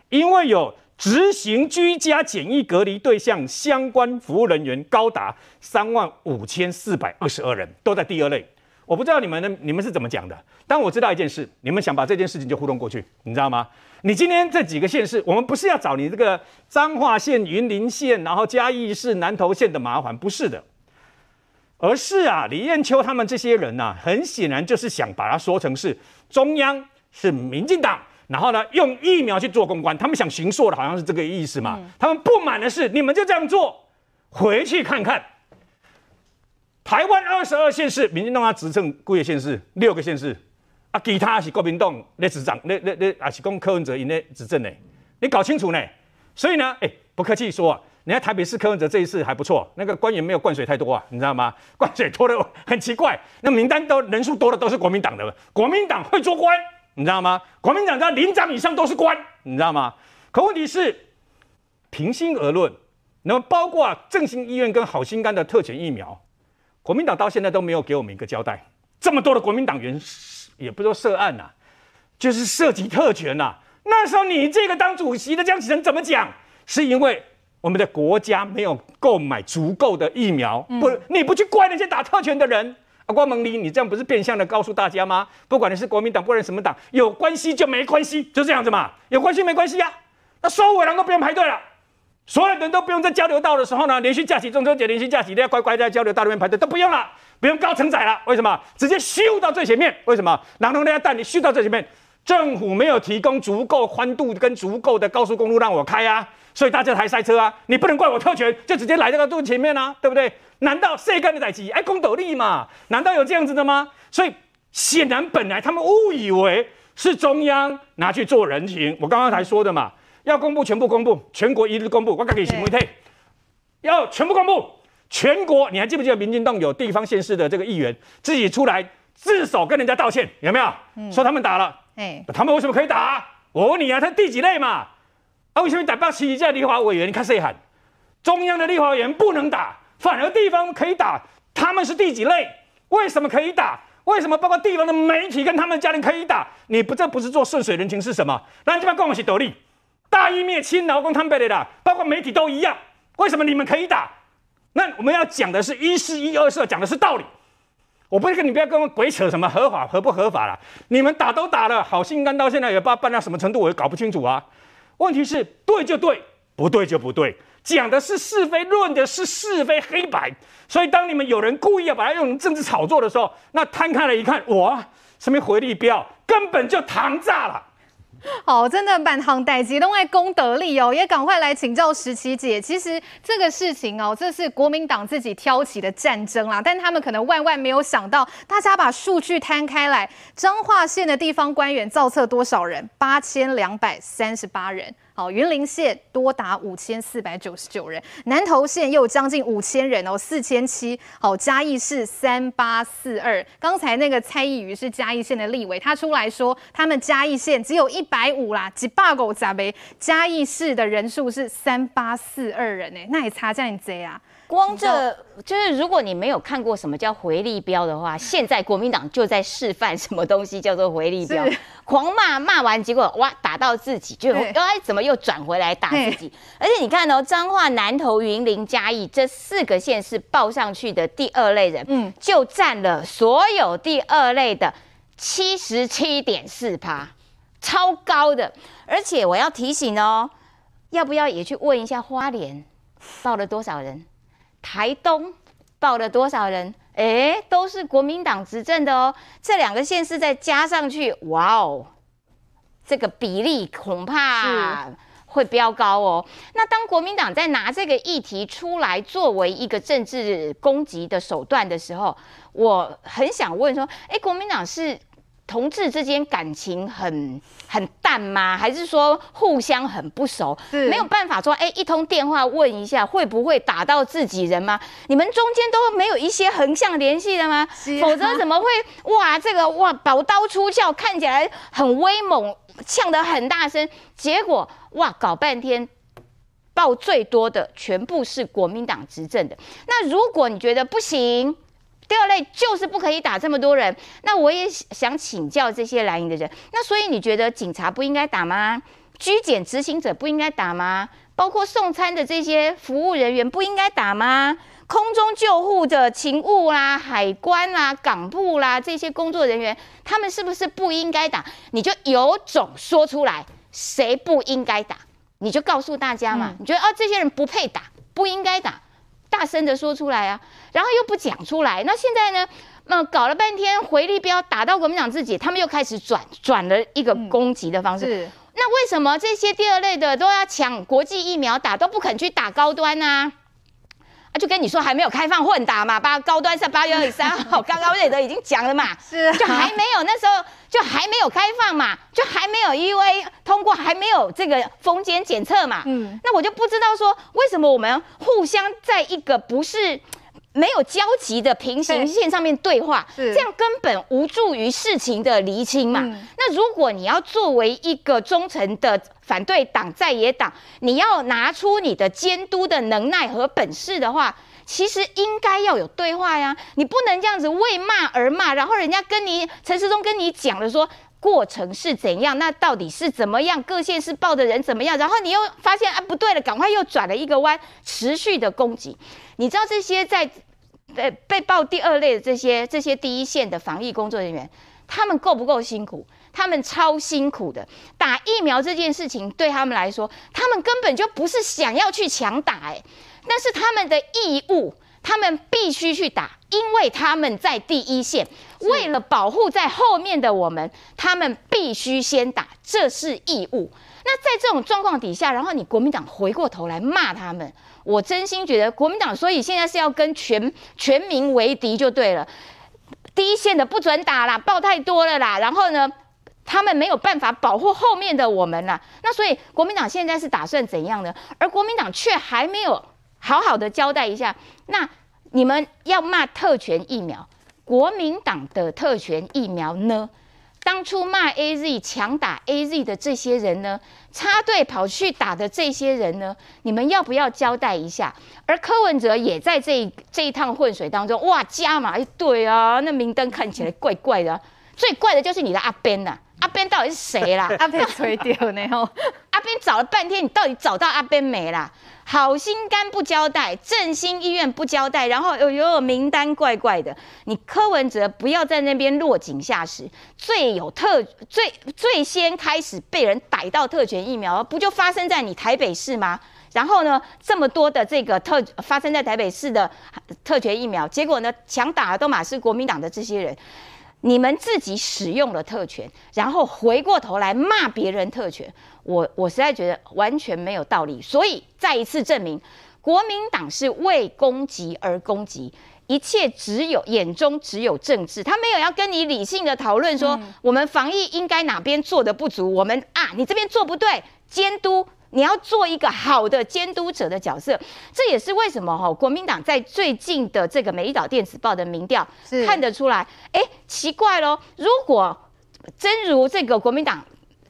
Speaker 13: 因为有执行居家检疫隔离对象相关服务人员高达三万五千四百二十二人，都在第二类。我不知道你们的你们是怎么讲的，但我知道一件事，你们想把这件事情就糊弄过去，你知道吗？你今天这几个县市，我们不是要找你这个彰化县、云林县，然后嘉义市、南投县的麻烦，不是的，而是啊，李彦秋他们这些人呐、啊，很显然就是想把它说成是中央是民进党，然后呢用疫苗去做公关，他们想行说的好像是这个意思嘛。他们不满的是，你们就这样做，回去看看。台湾二十二县市，民进党他执政几个县市？六个县市啊，其他是国民党在执政，那那那啊是讲柯文哲因咧执政呢？你搞清楚呢？所以呢，哎、不客气说啊，人家台北市柯文哲这一次还不错，那个官员没有灌水太多啊，你知道吗？灌水多的 很奇怪，那名单都人数多的都是国民党的，国民党会做官，你知道吗？国民党在连长以上都是官，你知道吗？可问题是，平心而论，那么包括啊振兴医院跟好心肝的特权疫苗。国民党到现在都没有给我们一个交代，这么多的国民党员也不说涉案呐、啊，就是涉及特权呐、啊。那时候你这个当主席的江启臣怎么讲？是因为我们的国家没有购买足够的疫苗，不，你不去怪那些打特权的人啊？关孟礼，你这样不是变相的告诉大家吗？不管你是国民党，不管你什么党，有关系就没关系，就这样子嘛。有关系没关系呀、啊？那收尾人都不用排队了。所有人都不用在交流道的时候呢，连续假期、中秋节连续假期都要乖乖在交流道里面排队，都不用了，不用高承载了。为什么？直接咻到最前面。为什么？然后人家带你咻到最前面，政府没有提供足够宽度跟足够的高速公路让我开啊，所以大家才塞车啊。你不能怪我特权，就直接来这个路前面啊，对不对？难道谁干的代志？哎，公斗笠嘛？难道有这样子的吗？所以显然本来他们误以为是中央拿去做人情。我刚刚才说的嘛，要公布全部公布，全国一日公布，我可以行不退？要全部公布，全国。你还记不记得民进党有地方县市的这个议员自己出来自首跟人家道歉，有没有？嗯、说他们打了。哎，他们为什么可以打？我问你啊，他第几类嘛？啊，为什么打不起？这立法委员，你看谁喊？中央的立法委员不能打，反而地方可以打。他们是第几类？为什么可以打？为什么包括地方的媒体跟他们家人可以打？你不这不是做顺水人情是什么？那这边跟我一起斗利，大义灭亲，劳工摊背的啦，包括媒体都一样。为什么你们可以打？那我们要讲的是一是一，二是，讲的是道理。我不是跟你不要跟我鬼扯什么合法合不合法了，你们打都打了，好心肝到现在也不知道办到什么程度，我也搞不清楚啊。问题是对就对，不对就不对，讲的是是非，论的是是非黑白。所以当你们有人故意要把它用政治炒作的时候，那摊开来一看，哇，什么回力标，根本就糖炸了。
Speaker 1: 好，真的满行代志，都爱功德力哦，也赶快来请教十七姐。其实这个事情哦，这是国民党自己挑起的战争啦，但他们可能万万没有想到，大家把数据摊开来，彰化县的地方官员造册多少人？八千两百三十八人。好，云林县多达五千四百九十九人，南投县又有将近五千人哦，四千七。好，嘉义市三八四二。刚才那个蔡易余是嘉义县的立委，他出来说，他们嘉义县只有一百五啦，几百个咋呗？嘉义市的人数是三八四二人呢，那也差这样子啊。
Speaker 15: 光这就是，如果你没有看过什么叫回力标的话，现在国民党就在示范什么东西叫做回力标，狂骂骂完，结果哇打到自己，就哎怎么又转回来打自己？而且你看哦，彰化、南投、云林、嘉义这四个县市报上去的第二类人，嗯，就占了所有第二类的七十七点四趴，超高的。而且我要提醒哦，要不要也去问一下花莲报了多少人？台东报了多少人？哎，都是国民党执政的哦。这两个县市再加上去，哇哦，这个比例恐怕会飙高哦。那当国民党在拿这个议题出来作为一个政治攻击的手段的时候，我很想问说：哎，国民党是？同志之间感情很很淡吗？还是说互相很不熟？没有办法说，哎，一通电话问一下会不会打到自己人吗？你们中间都没有一些横向联系的吗？啊、否则怎么会哇？这个哇，宝刀出鞘，看起来很威猛，呛得很大声，结果哇，搞半天报最多的全部是国民党执政的。那如果你觉得不行？第二类就是不可以打这么多人，那我也想请教这些蓝营的人，那所以你觉得警察不应该打吗？拘检执行者不应该打吗？包括送餐的这些服务人员不应该打吗？空中救护的勤务啦、海关啦、港部啦这些工作人员，他们是不是不应该打？你就有种说出来，谁不应该打？你就告诉大家嘛。嗯、你觉得哦，这些人不配打，不应该打。大声的说出来啊，然后又不讲出来。那现在呢？那、呃、搞了半天回力镖打到国民党自己，他们又开始转转了一个攻击的方式。嗯、那为什么这些第二类的都要抢国际疫苗打，都不肯去打高端呢、啊？啊，就跟你说还没有开放混打嘛，八高端是八月二十三号，刚刚瑞德已经讲了嘛，是，就还没有那时候就还没有开放嘛，就还没有 EUA 通过，还没有这个封检检测嘛，嗯，那我就不知道说为什么我们互相在一个不是。没有交集的平行线上面对话，这样根本无助于事情的厘清嘛。嗯、那如果你要作为一个忠诚的反对党在野党，你要拿出你的监督的能耐和本事的话，其实应该要有对话呀。你不能这样子为骂而骂，然后人家跟你陈时中跟你讲了说过程是怎样，那到底是怎么样？各县市报的人怎么样？然后你又发现啊不对了，赶快又转了一个弯，持续的攻击。你知道这些在被被报第二类的这些这些第一线的防疫工作人员，他们够不够辛苦？他们超辛苦的。打疫苗这件事情对他们来说，他们根本就不是想要去强打，哎，那是他们的义务，他们必须去打，因为他们在第一线，为了保护在后面的我们，他们必须先打，这是义务。那在这种状况底下，然后你国民党回过头来骂他们，我真心觉得国民党所以现在是要跟全全民为敌就对了。第一线的不准打啦，报太多了啦，然后呢，他们没有办法保护后面的我们啦。那所以国民党现在是打算怎样呢？而国民党却还没有好好的交代一下。那你们要骂特权疫苗，国民党的特权疫苗呢？当初骂 AZ 强打 AZ 的这些人呢，插队跑去打的这些人呢，你们要不要交代一下？而柯文哲也在这一这一趟混水当中，哇，加码一对啊，那明灯看起来怪怪的，最怪的就是你的阿 Ben 呐，阿 Ben 到底是谁啦？
Speaker 1: 阿 Ben 吹掉呢？吼，
Speaker 15: 阿 Ben 找了半天，你到底找到阿 Ben 没啦？好心肝不交代，振兴医院不交代，然后有有名单怪怪的。你柯文哲不要在那边落井下石。最有特最最先开始被人逮到特权疫苗，不就发生在你台北市吗？然后呢，这么多的这个特发生在台北市的特权疫苗，结果呢，强打的都嘛是国民党的这些人。你们自己使用了特权，然后回过头来骂别人特权，我我实在觉得完全没有道理。所以再一次证明，国民党是为攻击而攻击，一切只有眼中只有政治，他没有要跟你理性的讨论说，我们防疫应该哪边做的不足，我们啊，你这边做不对，监督。你要做一个好的监督者的角色，这也是为什么哈国民党在最近的这个《美丽岛电子报》的民调看得出来，哎，奇怪咯，如果真如这个国民党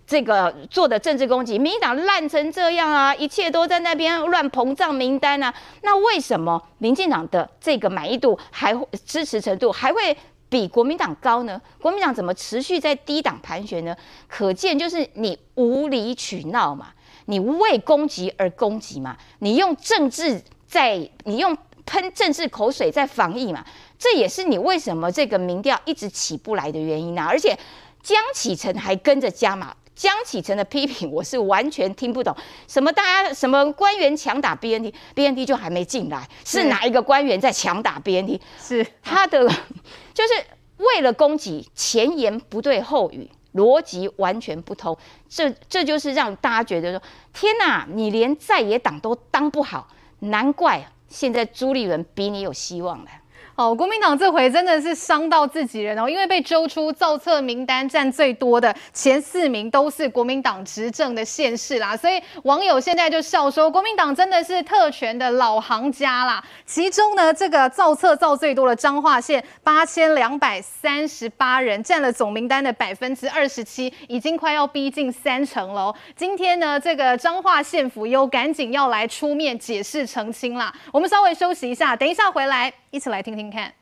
Speaker 15: 这个做的政治攻击，民进党烂成这样啊，一切都在那边乱膨胀名单啊，那为什么民进党的这个满意度还会支持程度还会比国民党高呢？国民党怎么持续在低档盘旋呢？可见就是你无理取闹嘛。你为攻击而攻击嘛？你用政治在，你用喷政治口水在防疫嘛？这也是你为什么这个民调一直起不来的原因啊！而且江启臣还跟着加码，江启臣的批评我是完全听不懂。什么大家什么官员强打 BNT，BNT 就还没进来，是哪一个官员在强打 BNT？
Speaker 1: 是
Speaker 15: 他的，就是为了攻击，前言不对后语。逻辑完全不通，这这就是让大家觉得说：天哪，你连在野党都当不好，难怪现在朱立伦比你有希望了。
Speaker 1: 哦，国民党这回真的是伤到自己人哦，因为被揪出造册名单占最多的前四名都是国民党执政的县市啦，所以网友现在就笑说，国民党真的是特权的老行家啦。其中呢，这个造册造最多的彰化县八千两百三十八人，占了总名单的百分之二十七，已经快要逼近三成喽。今天呢，这个彰化县府又赶紧要来出面解释澄清啦。我们稍微休息一下，等一下回来。一起来听听看。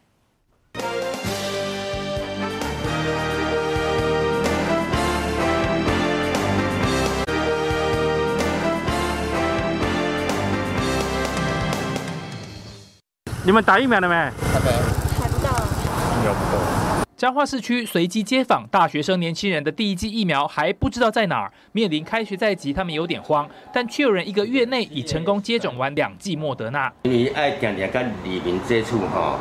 Speaker 13: 你们打疫苗了没？
Speaker 19: 还没，还不到。疫苗不够。
Speaker 20: 彰化市区随机街访大学生年轻人的第一剂疫苗还不知道在哪儿，面临开学在即，他们有点慌，但却有人一个月内已成功接种完两剂莫德纳。
Speaker 19: 你爱点点跟里民接触哈，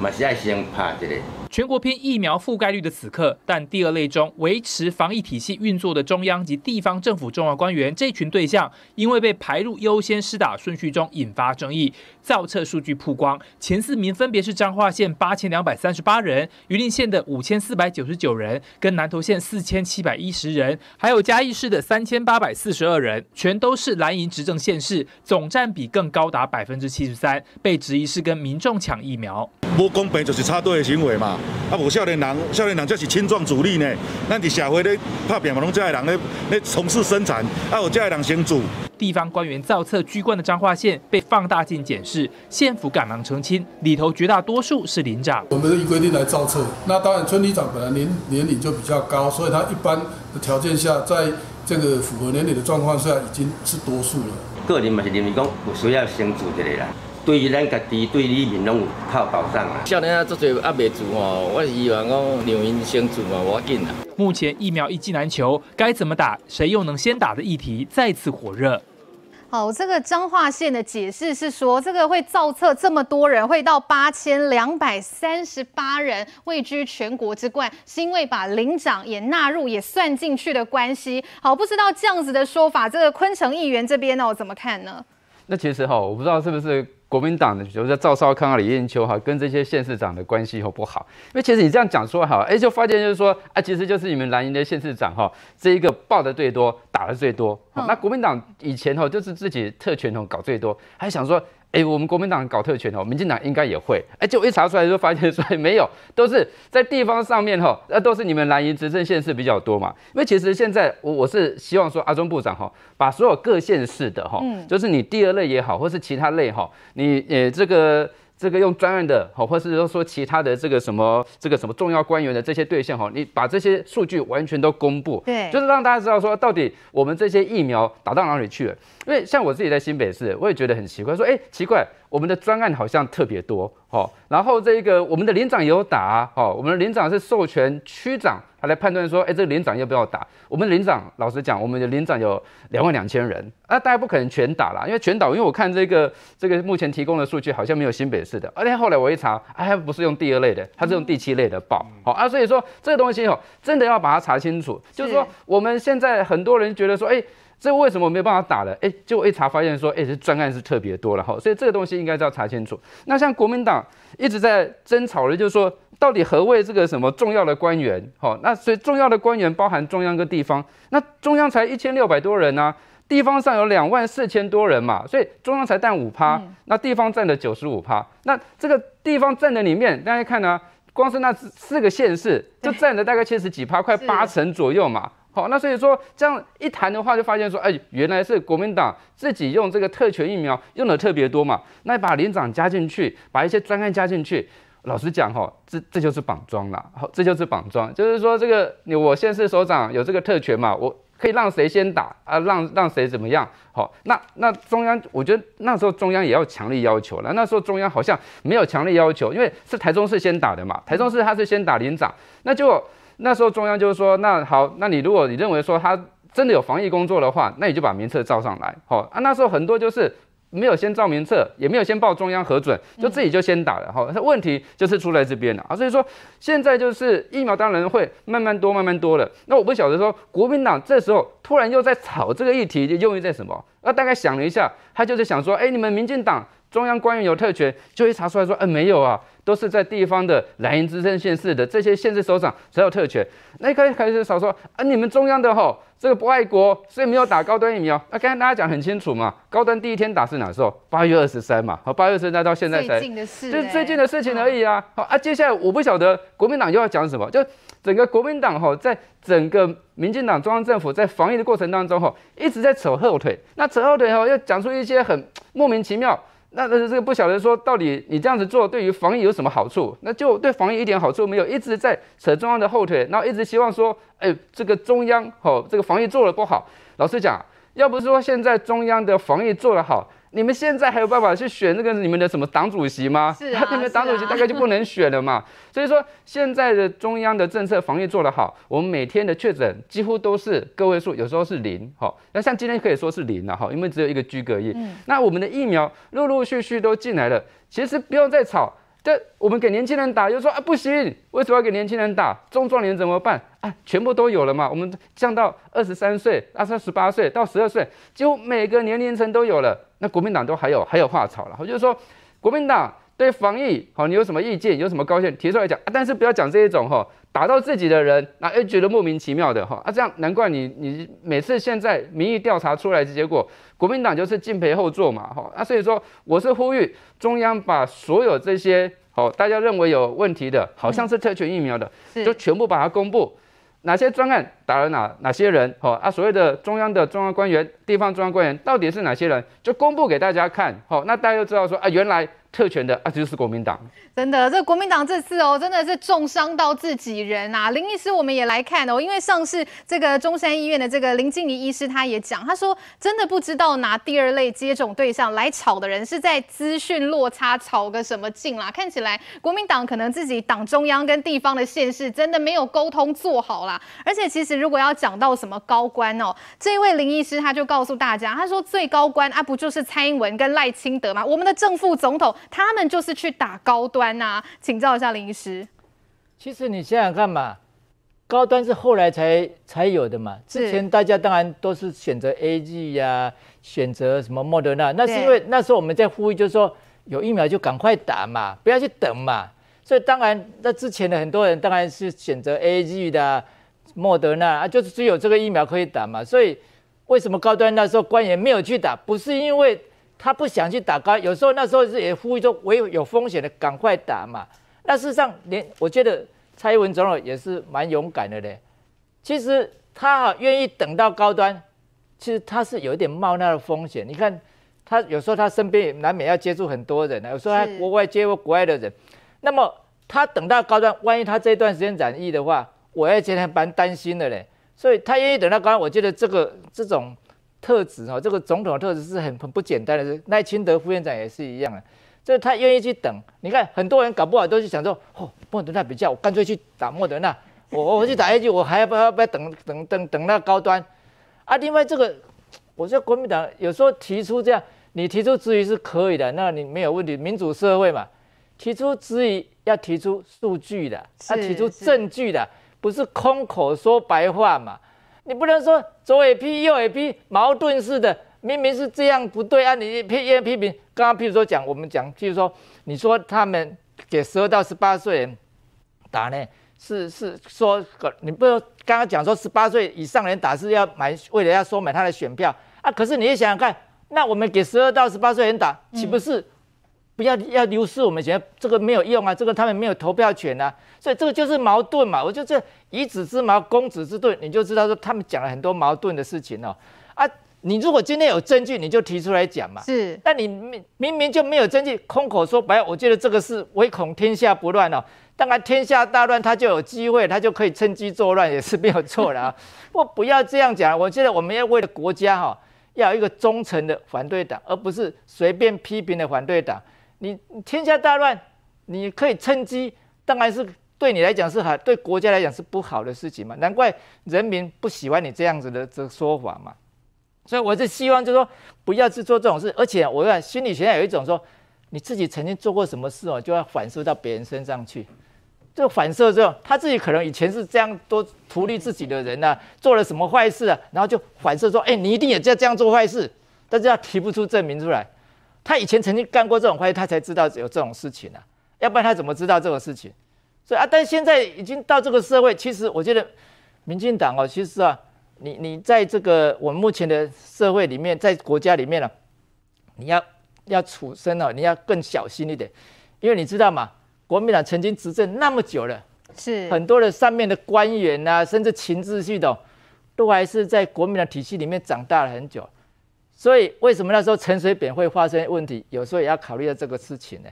Speaker 19: 嘛是爱先拍这个。
Speaker 20: 全国偏疫苗覆盖率的此刻，但第二类中维持防疫体系运作的中央及地方政府重要官员这群对象，因为被排入优先施打顺序中，引发争议。造册数据曝光，前四名分别是彰化县八千两百三十八人、云林县的五千四百九十九人，跟南投县四千七百一十人，还有嘉义市的三千八百四十二人，全都是蓝营执政县市，总占比更高达百分之七十三，被质疑是跟民众抢疫苗。
Speaker 21: 不公平就是插队的行为嘛。啊，无少年人，少年人这是青壮主力呢。咱伫社会咧拍拼嘛，拢这些人咧咧从事生产，啊，有这些人先做。
Speaker 20: 地方官员造册居冠的彰化县被放大镜检视，县府赶忙澄清，里头绝大多数是林长。
Speaker 22: 我们依规定来造册，那当然村里长本来年年龄就比较高，所以他一般的条件下，在这个符合年龄的状况下，已经是多数了。
Speaker 19: 个人嘛是认为讲有需要先做这个啦。对于咱家己，对里面拢有靠保障啊。少年啊，做侪还未做哦，我是希望讲让因先做嘛，我紧啊。
Speaker 20: 目前疫苗一剂难求，该怎么打，谁又能先打的议题再次火热。
Speaker 1: 哦，这个彰化县的解释是说，这个会造册这么多人，会到八千两百三十八人位居全国之冠，是因为把领长也纳入也算进去的关系。好，不知道这样子的说法，这个昆城议员这边呢，我怎么看呢？
Speaker 14: 那其实哈，我不知道是不是。国民党的，比如说赵少康啊、李彦秋哈，跟这些县市长的关系好不好？因为其实你这样讲说哈，哎，就发现就是说，啊，其实就是你们蓝营的县市长哈，这一个报的最多，打的最多。那国民党以前哈，就是自己特权哦搞最多，还想说。哎，我们国民党搞特权哦，民进党应该也会。哎，结果一查出来就发现说没有，都是在地方上面哈，那都是你们蓝营执政县市比较多嘛。因为其实现在我我是希望说阿中部长哈，把所有各县市的哈，就是你第二类也好，或是其他类哈，你呃这个。这个用专案的，好，或是说说其他的这个什么这个什么重要官员的这些对象，哈，你把这些数据完全都公布，对，就是让大家知道说到底我们这些疫苗打到哪里去了。因为像我自己在新北市，我也觉得很奇怪，说，哎，奇怪，我们的专案好像特别多，哦，然后这个我们的连长也有打，哦，我们的连长是授权区长他。来判断说，哎，这个连长要不要打？我们连长老实讲，我们的连长有两万两千人，啊，大家不可能全打啦，因为全打，因为我看这个这个目前提供的数据好像没有新北市的，而且后来我一查，哎，不是用第二类的，他是用第七类的报，好啊，所以说这个东西哦，真的要把它查清楚，就是说我们现在很多人觉得说，哎。这为什么没有办法打了？哎，结果一查发现说，哎，这专案是特别多了哈，所以这个东西应该是要查清楚。那像国民党一直在争吵的，就是说到底何谓这个什么重要的官员？哈，那所以重要的官员包含中央跟地方，那中央才一千六百多人啊，地方上有两万四千多人嘛，所以中央才占五趴，那地方占了九十五趴。那这个地方占的里面，大家看呢、啊，光是那四个县市就占了大概七十几趴，快八成左右嘛。好，那所以说这样一谈的话，就发现说，哎，原来是国民党自己用这个特权疫苗用的特别多嘛。那把连长加进去，把一些专案加进去，老实讲哈，这这就是绑桩了。好，这就是绑桩，就是说这个你我县市首长有这个特权嘛，我可以让谁先打啊，让让谁怎么样。好，那那中央，我觉得那时候中央也要强力要求了。那时候中央好像没有强力要求，因为是台中市先打的嘛，台中市他是先打连长，那就。那时候中央就是说，那好，那你如果你认为说他真的有防疫工作的话，那你就把名册照上来，好啊。那时候很多就是没有先照名册，也没有先报中央核准，就自己就先打了，好。那问题就是出在这边了啊。所以说现在就是疫苗当然会慢慢多，慢慢多了。那我不晓得说国民党这时候突然又在炒这个议题，用意在什么？那大概想了一下，他就是想说，哎，你们民进党中央官员有特权，就会查出来说，哎，没有啊。都是在地方的蓝营执政县市的这些县市首长才有特权。那一开始少说啊，你们中央的吼这个不爱国，所以没有打高端疫苗。那刚才大家讲很清楚嘛，高端第一天打是哪时候？八月二十三嘛，好，八月二十三到现在才，最近的事，就是最近的事情而已啊。好啊，接下来我不晓得国民党又要讲什么，就整个国民党吼，在整个民进党中央政府在防疫的过程当中吼，一直在扯后腿。那扯后腿吼，又讲出一些很莫名其妙。那但是这个不晓得说到底你这样子做对于防疫有什么好处？那就对防疫一点好处没有，一直在扯中央的后腿，然后一直希望说，哎，这个中央吼，这个防疫做得不好。老实讲，要不是说现在中央的防疫做得好。你们现在还有办法去选那个你们的什么党主席吗？是啊，你们党主席大概就不能选了嘛。啊、所以说现在的中央的政策防疫做得好，我们每天的确诊几乎都是个位数，有时候是零。好，那像今天可以说是零了哈，因为只有一个居隔夜。嗯、那我们的疫苗陆陆续续都进来了，其实不用再吵。这我们给年轻人打，又说啊不行，为什么要给年轻人打？中壮年怎么办？啊，全部都有了嘛。我们降到二十三岁、二十八岁到十二岁，几乎每个年龄层都有了。那国民党都还有还有话吵了。我就是说，国民党对防疫好，你有什么意见？有什么高见提出来讲啊？但是不要讲这一种哈，打到自己的人，那又觉得莫名其妙的哈啊，这样难怪你你每次现在民意调查出来的结果。国民党就是敬陪后座嘛，哈，那所以说我是呼吁中央把所有这些好大家认为有问题的，好像是特权疫苗的，就全部把它公布，哪些专案打了哪哪些人，好啊，所谓的中央的中央官员、地方中央官员到底是哪些人，就公布给大家看，好，那大家就知道说啊，原来。特权的啊，这就是国民党。真的，这国民党这次哦，真的是重伤到自己人啊。林医师，我们也来看哦，因为上次这个中山医院的这个林静怡医师他也讲，他说真的不知道拿第二类接种对象来吵的人是在资讯落差吵个什么劲啦。看起来国民党可能自己党中央跟地方的县市真的没有沟通做好啦。而且其
Speaker 1: 实如果要讲到什么高官哦，这位林医师他就告诉大家，他说最高官啊，不就是蔡英文跟赖清德吗？我们的正副总统他们就是去打高端呐，请教一下林医师。
Speaker 5: 其实你想想看嘛，高端是后来才才有的嘛，之前大家当然都是选择 A G 呀，选择什么莫德纳，那是因为那时候我们在呼吁，就是说有疫苗就赶快打嘛，不要去等嘛。所以当然，那之前的很多人当然是选择 A G 的、莫德纳啊，就是只有这个疫苗可以打嘛。所以为什么高端那时候官员没有去打？不是因为他不想去打高，有时候那时候是也呼吁说，我有有风险的赶快打嘛。那事实上，连我觉得蔡英文总统也是蛮勇敢的嘞。其实他啊愿意等到高端，其实他是有一点冒那个风险。你看他有时候他身边也难免要接触很多人，有时候他国外接触国外的人。那么他等到高端，万一他这段时间染疫的话，我也觉得蛮担心的嘞。所以他愿意等到高端，我觉得这个这种特质哈，这个总统的特质是很很不简单的。赖清德副院长也是一样的，就是他愿意去等。你看很多人搞不好都是想说，哦，莫德纳比较，我干脆去打莫德纳，我我去打 A G，我还要不要不要等等等等那高端？啊，另外这个，我觉得国民党有时候提出这样，你提出质疑是可以的，那你没有问题，民主社会嘛。提出质疑要提出数据的，要提出证据的，不是空口说白话嘛？你不能说左也批右也批，矛盾似的。明明是这样不对啊！你批也批评，刚刚譬如说讲我们讲，譬如说你说他们给十二到十八岁人打呢，是是说你不要刚刚讲说十八岁以上人打是要买，为了要收买他的选票啊。可是你也想想看，那我们给十二到十八岁人打，岂不是？不要要流失我们觉得这个没有用啊，这个他们没有投票权啊，所以这个就是矛盾嘛。我就这以子之矛攻子之盾，你就知道说他们讲了很多矛盾的事情哦。啊，你如果今天有证据，你就提出来讲嘛。是，但你明明明就没有证据，空口说白，我觉得这个是唯恐天下不乱哦。当然天下大乱，他就有机会，他就可以趁机作乱，也是没有错的啊。我不要这样讲，我觉得我们要为了国家哈，要有一个忠诚的反对党，而不是随便批评的反对党。你天下大乱，你可以趁机，当然是对你来讲是好，对国家来讲是不好的事情嘛。难怪人民不喜欢你这样子的这说法嘛。所以我是希望，就是说不要去做这种事。而且我看心理学上有一种说，你自己曾经做过什么事哦，就要反射到别人身上去。这个反射之后，他自己可能以前是这样多图利自己的人啊，做了什么坏事啊，然后就反射说，哎，你一定也在这样做坏事，但是他提不出证明出来。他以前曾经干过这种坏事，他才知道有这种事情啊，要不然他怎么知道这个事情？所以啊，但现在已经到这个社会，其实我觉得，民进党哦，其实啊，你你在这个我们目前的社会里面，在国家里面呢、啊，你要要处身哦，你要更小心一点，因为你知道嘛？国民党曾经执政那么久了，是很多的上面的官员啊，甚至情治系统，都还是在国民党体系里面长大了很久。所以为什么那时候陈水扁会发生问题？有时候也要考虑到这个事情呢。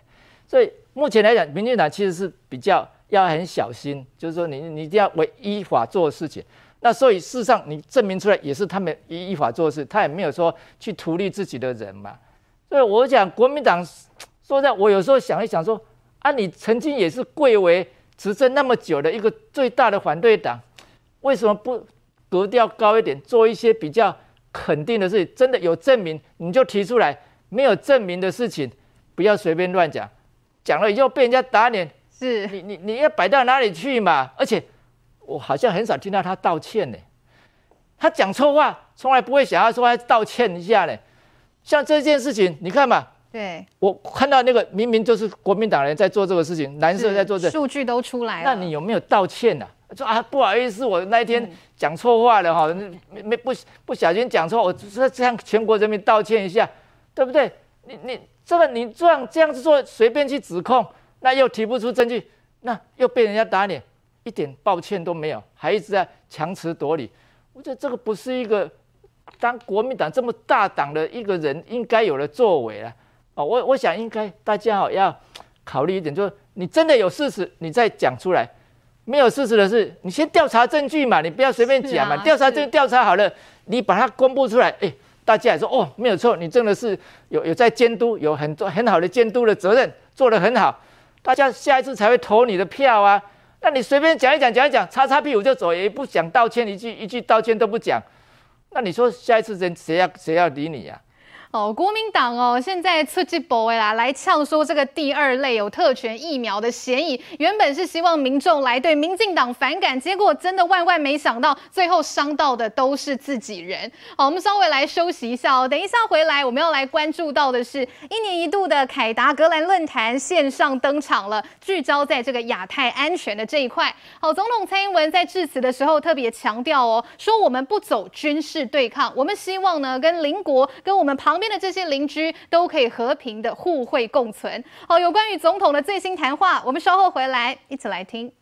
Speaker 5: 所以目前来讲，民进党其实是比较要很小心，就是说你你一定要为依法做事情。那所以事实上你证明出来也是他们依依法做事，他也没有说去图利自己的人嘛。所以我讲国民党说在，我有时候想一想说啊，你曾经也是贵为执政那么久的一个最大的反对党，为什么不格调高一点，做一些比较？肯定的事情，真的有证明你就提出来；没有证明的事情，不要随便乱讲。讲了以后被人家打脸，是你你你要摆到哪里去嘛？而且我好像很少听到他道歉呢。他讲错话，从来不会想要说他道歉一下呢。像这件事情，你看嘛，对，我看到那个明明就是国民党人在做这个事情，蓝色在做这，数据都出来了，那你有没有道歉呢？说啊，不好意思，我那一天讲错话了哈，没没不不小心讲错，我只是向全国人民道歉一下，对不对？你你这个你这样这样子做，随便去指控，那又提不出证据，那又被人家打脸，一点抱歉都没有，还一直在强词夺理。我觉得这个不是一个当国民党这么大党的一个人应该有的作为啊！哦，我我想应该大家好要考虑一点，就是你真的有事实，你再讲出来。没有事实的是，你先调查证据嘛，你不要随便讲嘛。调查证据调查好了，你把它公布出来，哎，大家也说哦，没有错，你真的是有有在监督，有很多很好的监督的责任，做得很好，大家下一次才会投你的票啊。那你随便讲一讲讲一讲，擦擦屁股就走，也不讲道歉，一句一句道歉都不讲，那你说下一次人谁要谁要理你呀、啊？
Speaker 1: 哦，国民党哦，现在出去博啦，来呛说这个第二类有特权疫苗的嫌疑，原本是希望民众来对民进党反感，结果真的万万没想到，最后伤到的都是自己人。好，我们稍微来休息一下哦，等一下回来我们要来关注到的是一年一度的凯达格兰论坛线上登场了，聚焦在这个亚太安全的这一块。好，总统蔡英文在致辞的时候特别强调哦，说我们不走军事对抗，我们希望呢跟邻国跟我们旁边。边的这些邻居都可以和平的互惠共存。好，有关于总统的最新谈话，我们稍后回来一起来听。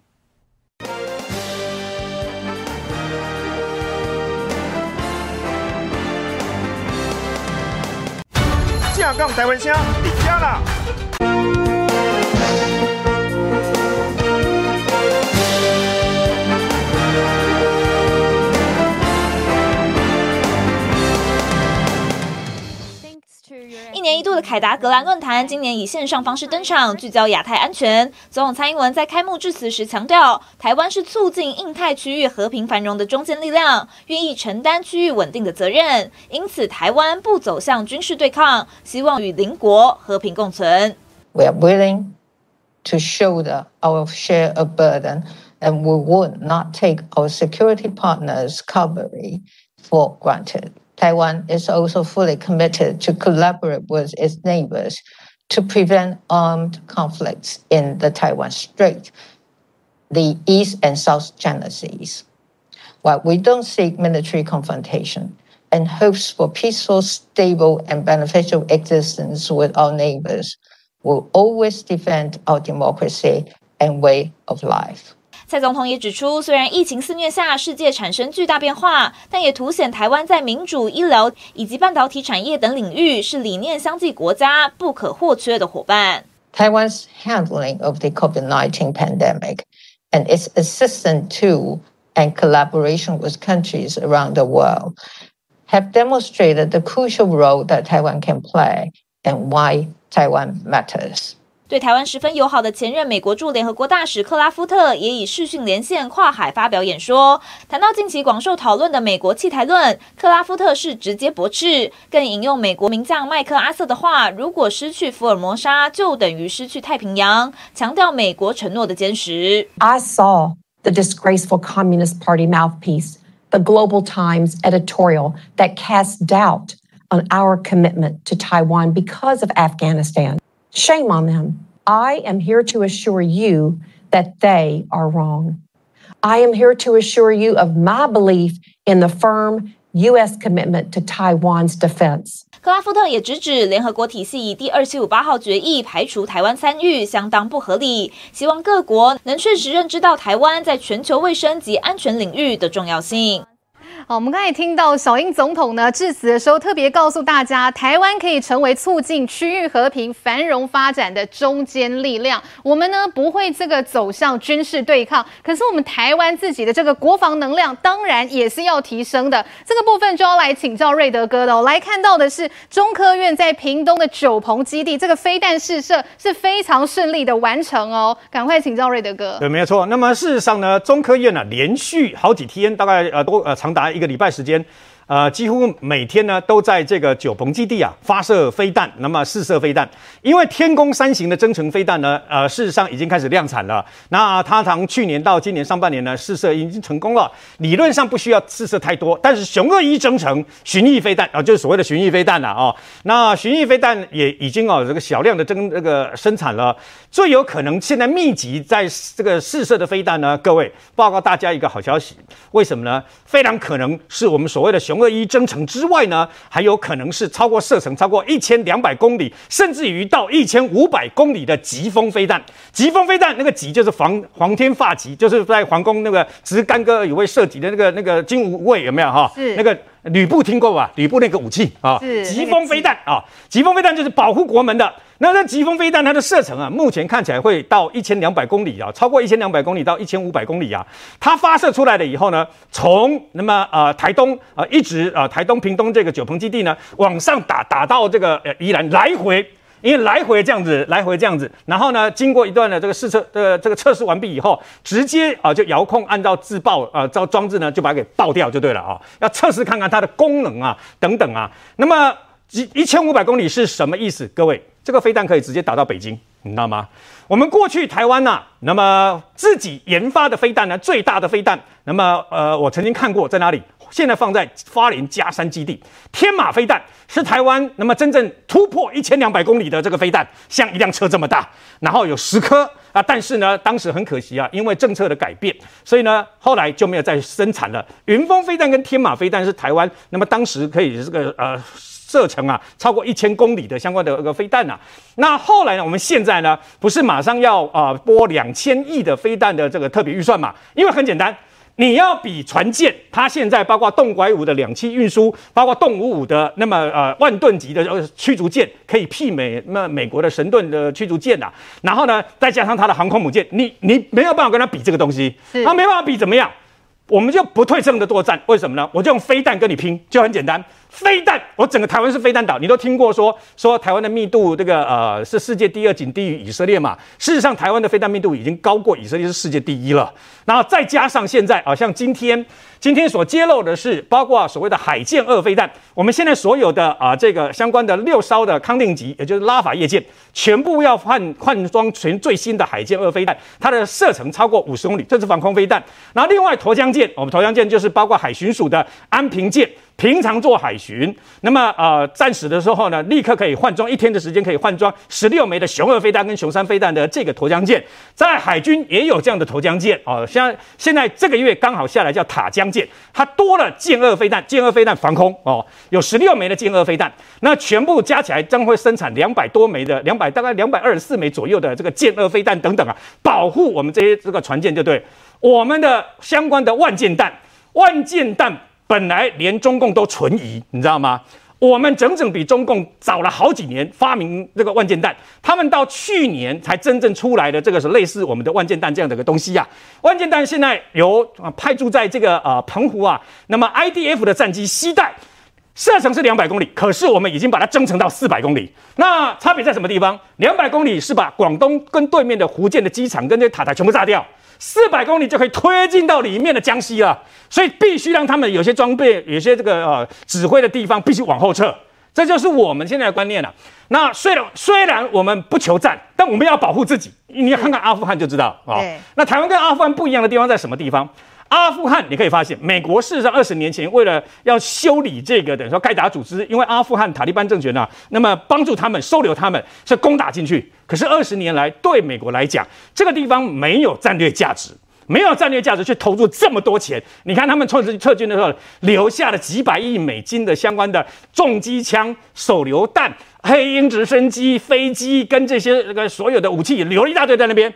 Speaker 23: 正港台湾声，你家啦！
Speaker 24: 年一度的凯达格兰论坛今年以线上方式登场，聚焦亚太安全。总统蔡英文在开幕致辞时强调，台湾是促进印太区域和平繁荣的中坚力量，愿意承担区域稳定的责任。因此，台湾不走向军事对抗，希望与邻国和平共存。
Speaker 25: We are willing to shoulder our share of burden, and we would not take our security partners' cooperation for granted. Taiwan is also fully committed to collaborate with its neighbors to prevent armed conflicts in the Taiwan Strait, the East and South China Seas. While we don't seek military confrontation and hopes for peaceful, stable, and beneficial existence with our neighbors, we'll always defend our democracy and way of life.
Speaker 24: 蔡总统也指出，虽然疫情肆虐下世界产生巨大变化，但也凸显台湾在民主、医疗以及半导体产业等领域是理念相近国家不可或缺的伙伴。
Speaker 25: Taiwan's handling of the COVID-19 pandemic and its assistance to and collaboration with countries around the world have demonstrated the crucial role that Taiwan can play and why Taiwan matters.
Speaker 24: 对台湾十分友好的前任美国驻联合国大使克拉夫特也以视讯连线跨海发表演说，谈到近期广受讨论的美国弃台论，克拉夫特是直接驳斥，更引用美国名将麦克阿瑟的话：“如果失去福尔摩沙，就等于失去太平洋。”强调美国承诺的坚实。
Speaker 26: I saw the disgraceful Communist Party mouthpiece, the Global Times editorial that cast doubt on our commitment to Taiwan because of Afghanistan. Shame on them. I am here to assure you that they are wrong. I am here to assure you of my belief in the firm U.S. commitment to Taiwan's defense.
Speaker 24: 克拉夫特也直指联合国体系以第二七五八号决议排除台湾参与，相当不合理。希望各国能确实认知到台湾在全球卫生及安全领域的重要性。
Speaker 1: 我们刚才听到小英总统呢致辞的时候，特别告诉大家，台湾可以成为促进区域和平繁荣发展的中坚力量。我们呢不会这个走向军事对抗，可是我们台湾自己的这个国防能量当然也是要提升的。这个部分就要来请教瑞德哥的哦。来看到的是中科院在屏东的九鹏基地，这个飞弹试射是非常顺利的完成哦。赶快请教瑞德哥。
Speaker 13: 对，没有错。那么事实上呢，中科院呢、连续好几天，大概呃都呃长达。一一个礼拜时间。呃，几乎每天呢都在这个九鹏基地啊发射飞弹，那么试射飞弹。因为天宫三型的增程飞弹呢，呃，事实上已经开始量产了。那它从去年到今年上半年呢，试射已经成功了。理论上不需要试射太多，但是雄二一增程巡弋飞弹啊，就是所谓的巡弋飞弹了哦。那巡弋飞弹也已经哦这个小量的增这个生产了。最有可能现在密集在这个试射的飞弹呢，各位报告大家一个好消息，为什么呢？非常可能是我们所谓的雄。雄二一征程之外呢，还有可能是超过射程超过一千两百公里，甚至于到一千五百公里的疾风飞弹。疾风飞弹那个疾就是皇皇天发疾，就是在皇宫那个只是干戈有位射击的那个那个精武卫有没有哈？是那个吕布听过吧？吕布那个武器啊，疾风飞弹啊，疾风飞弹就是保护国门的。那那疾风飞弹它的射程啊，目前看起来会到一千两百公里啊，超过一千两百公里到一千五百公里啊。它发射出来了以后呢，从那么呃台东啊、呃、一直啊、呃、台东屏东这个九鹏基地呢往上打，打到这个呃宜兰来回因为来回这样子，来回这样子，然后呢，经过一段的这个试测呃这个测试完毕以后，直接啊就遥控按照自爆啊，这装置呢就把它给爆掉就对了啊，要测试看看它的功能啊等等啊。那么一一千五百公里是什么意思？各位，这个飞弹可以直接打到北京，你知道吗？我们过去台湾呐、那么自己研发的飞弹呢，最大的飞弹，那么呃，我曾经看过在哪里？现在放在花莲加山基地，天马飞弹是台湾那么真正突破一千两百公里的这个飞弹，像一辆车这么大，然后有十颗啊。但是呢，当时很可惜啊，因为政策的改变，所以呢，后来就没有再生产了。云峰飞弹跟天马飞弹是台湾那么当时可以这个呃射程啊超过一千公里的相关的一个飞弹啊。那后来呢，我们现在呢不是马上要啊拨两千亿的飞弹的这个特别预算嘛？因为很简单。你要比船舰，它现在包括动拐五的两栖运输，包括动五五的那么呃万吨级的呃驱逐舰，可以媲美那美国的神盾的驱逐舰呐。然后呢，再加上它的航空母舰，你你没有办法跟它比这个东西，它没办法比怎么样？我们就不对称的作战，为什么呢？我就用飞弹跟你拼，就很简单。飞弹，我整个台湾是飞弹岛，你都听过说说台湾的密度这个呃是世界第二，仅低于以色列嘛。事实上，台湾的飞弹密度已经高过以色列，是世界第一了。然后再加上现在啊，像今天今天所揭露的是，包括所谓的海剑二飞弹，我们现在所有的啊这个相关的六艘的康定级，也就是拉法叶舰，全部要换换装全最新的海剑二飞弹，它的射程超过五十公里，这是防空飞弹。然后另外沱江舰，我们沱江舰就是包括海巡署的安平舰。平常做海巡，那么呃战时的时候呢，立刻可以换装，一天的时间可以换装十六枚的雄二飞弹跟雄三飞弹的这个投江舰，在海军也有这样的投江舰哦。像现在这个月刚好下来叫塔江舰，它多了舰二飞弹，舰二飞弹防空哦，有十六枚的舰二飞弹，那全部加起来将会生产两百多枚的两百大概两百二十四枚左右的这个舰二飞弹等等啊，保护我们这些这个船舰，就对我们的相关的万箭弹，万箭弹。本来连中共都存疑，你知道吗？我们整整比中共早了好几年发明这个万箭弹，他们到去年才真正出来的这个是类似我们的万箭弹这样的一个东西呀、啊。万箭弹现在由派驻在这个呃澎湖啊，那么 IDF 的战机携带，射程是两百公里，可是我们已经把它增程到四百公里。那差别在什么地方？两百公里是把广东跟对面的福建的机场跟这塔台全部炸掉。四百公里就可以推进到里面的江西了，所以必须让他们有些装备、有些这个呃指挥的地方必须往后撤，这就是我们现在的观念了。那虽然虽然我们不求战，但我们要保护自己。你要看看阿富汗就知道啊。那台湾跟阿富汗不一样的地方在什么地方？阿富汗，你可以发现，美国事实上二十年前为了要修理这个等于说盖达组织，因为阿富汗塔利班政权呢、啊，那么帮助他们收留他们，是攻打进去。可是二十年来，对美国来讲，这个地方没有战略价值，没有战略价值去投入这么多钱。你看他们撤撤军的时候，留下了几百亿美金的相关的重机枪、手榴弹、黑鹰直升机、飞机跟这些那个所有的武器，留了一大堆在那边。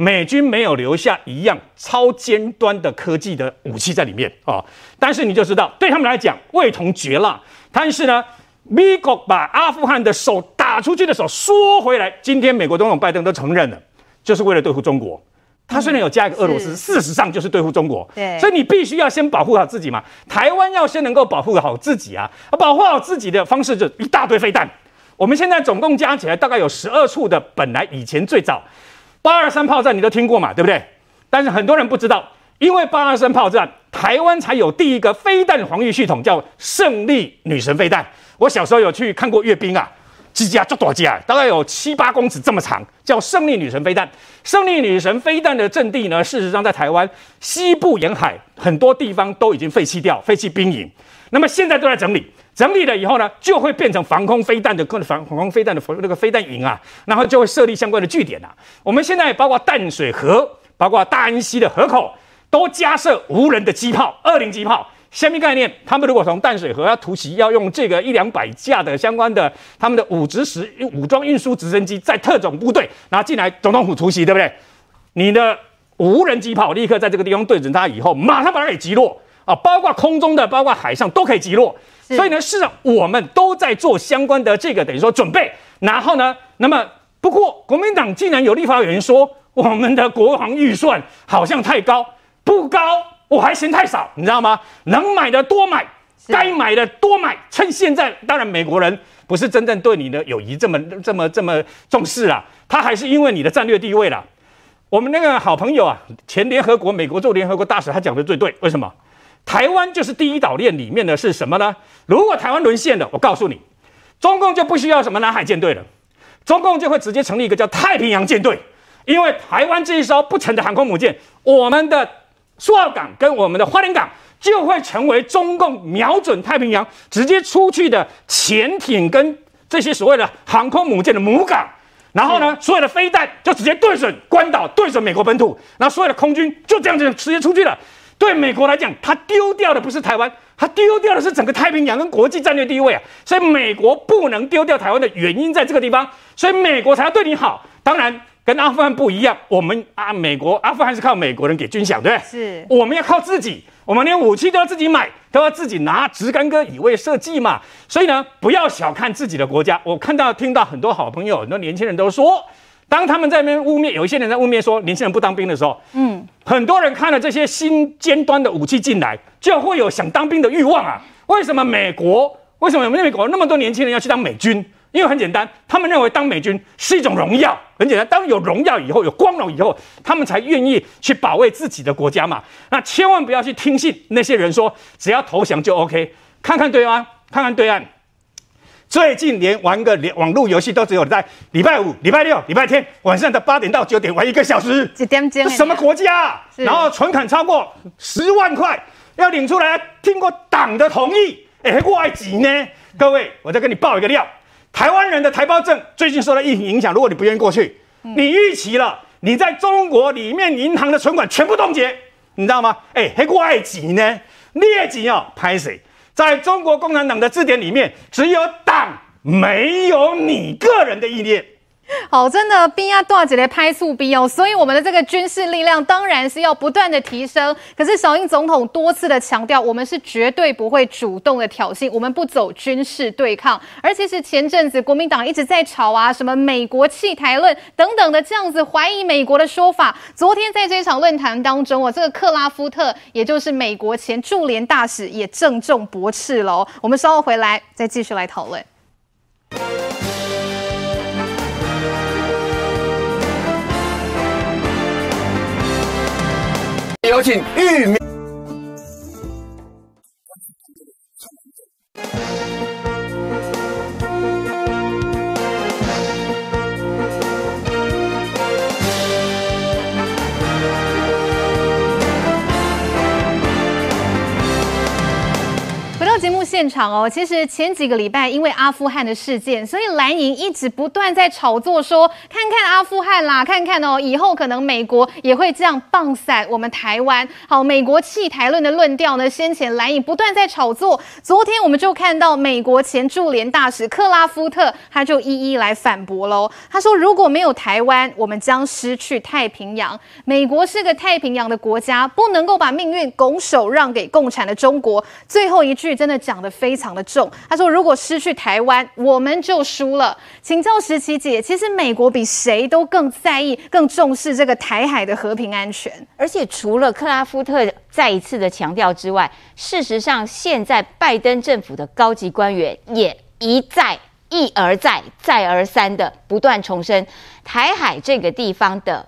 Speaker 13: 美军没有留下一样超尖端的科技的武器在里面啊、哦，但是你就知道，对他们来讲味同嚼蜡。但是呢，美国把阿富汗的手打出去的时候缩回来，今天美国总统拜登都承认了，就是为了对付中国。他虽然有加一个俄罗斯，事实上就是对付中国。对，所以你必须要先保护好自己嘛。台湾要先能够保护好自己啊，保护好自己的方式就一大堆飞弹。我们现在总共加起来大概有十二处的，本来以前最早。八二三炮战你都听过嘛，对不对？但是很多人不知道，因为八二三炮战，台湾才有第一个飞弹防御系统，叫胜利女神飞弹。我小时候有去看过阅兵啊，机架这多架，大概有七八公尺这么长，叫胜利女神飞弹。胜利女神飞弹的阵地呢，事实上在台湾西部沿海很多地方都已经废弃掉，废弃兵营。那么现在都在整理。整理了以后呢，就会变成防空飞弹的防防空飞弹的那个飞弹营啊，然后就会设立相关的据点啊。我们现在包括淡水河，包括大安溪的河口，都加设无人的机炮，二零机炮。什么概念？他们如果从淡水河要突袭，要用这个一两百架的相关的他们的武直十武装运输直升机，在特种部队然后进来总统府突袭，对不对？你的无人机炮立刻在这个地方对准它以后，马上把它给击落啊！包括空中的，包括海上都可以击落。所以呢，事实上我们都在做相关的这个等于说准备，然后呢，那么不过国民党竟然有立法委员说我们的国防预算好像太高，不高，我还嫌太少，你知道吗？能买的多买，该买的多买，趁现在，当然美国人不是真正对你的友谊这么这么这么重视啦，他还是因为你的战略地位啦。我们那个好朋友啊，前联合国美国驻联合国大使，他讲的最对。为什么？台湾就是第一岛链里面的是什么呢？如果台湾沦陷了，我告诉你，中共就不需要什么南海舰队了，中共就会直接成立一个叫太平洋舰队，因为台湾这一艘不沉的航空母舰，我们的苏澳港跟我们的花莲港就会成为中共瞄准太平洋直接出去的潜艇跟这些所谓的航空母舰的母港，然后呢，所有的飞弹就直接对准关岛，对准美国本土，然后所有的空军就这样子直接出去了。对美国来讲，它丢掉的不是台湾，它丢掉的是整个太平洋跟国际战略地位啊！所以美国不能丢掉台湾的原因在这个地方，所以美国才要对你好。当然，跟阿富汗不一样，我们啊，美国阿富汗是靠美国人给军饷，对不对？是，我们要靠自己，我们连武器都要自己买，都要自己拿，直干戈以卫社稷嘛。所以呢，不要小看自己的国家。我看到、听到很多好朋友、很多年轻人都说。当他们在那边污蔑，有一些人在污蔑说年轻人不当兵的时候，嗯，很多人看了这些新尖端的武器进来，就会有想当兵的欲望啊。为什么美国？为什么美国那么多年轻人要去当美军？因为很简单，他们认为当美军是一种荣耀。很简单，当有荣耀以后，有光荣以后，他们才愿意去保卫自己的国家嘛。那千万不要去听信那些人说，只要投降就 OK。看看对岸，看看对岸。最近连玩个连网络游戏都只有在礼拜五、礼拜六、礼拜天晚上的八点到九点玩一个小时，几点钟？什么国家啊？然后存款超过十万块，要领出来，经过党的同意，哎，外籍呢？各位，我再跟你爆一个料：台湾人的台胞证最近受到疫情影响，如果你不愿意过去，你逾期了，你在中国里面银行的存款全部冻结，你知道吗？哎，外籍呢？劣籍哦，拍谁？在中国共产党的字典里面，只有党，没有你个人的意念。
Speaker 1: 好，真的兵要多少几来拍速兵哦，所以我们的这个军事力量当然是要不断的提升。可是小英总统多次的强调，我们是绝对不会主动的挑衅，我们不走军事对抗。而且是前阵子国民党一直在吵啊，什么美国弃台论等等的这样子怀疑美国的说法。昨天在这一场论坛当中啊，这个克拉夫特，也就是美国前驻联大使，也郑重驳斥了哦。我们稍后回来再继续来讨论。
Speaker 27: 有请玉米
Speaker 1: 哦，其实前几个礼拜因为阿富汗的事件，所以蓝营一直不断在炒作说，看看阿富汗啦，看看哦，以后可能美国也会这样棒散我们台湾。好，美国弃台论的论调呢，先前蓝营不断在炒作。昨天我们就看到美国前驻联大使克拉夫特，他就一一来反驳喽。他说，如果没有台湾，我们将失去太平洋。美国是个太平洋的国家，不能够把命运拱手让给共产的中国。最后一句真的。讲得非非常的重，他说：“如果失去台湾，我们就输了。”请教时齐姐，其实美国比谁都更在意、更重视这个台海的和平安全。
Speaker 15: 而且除了克拉夫特再一次的强调之外，事实上，现在拜登政府的高级官员也一再、一而再、再而三的不断重申，台海这个地方的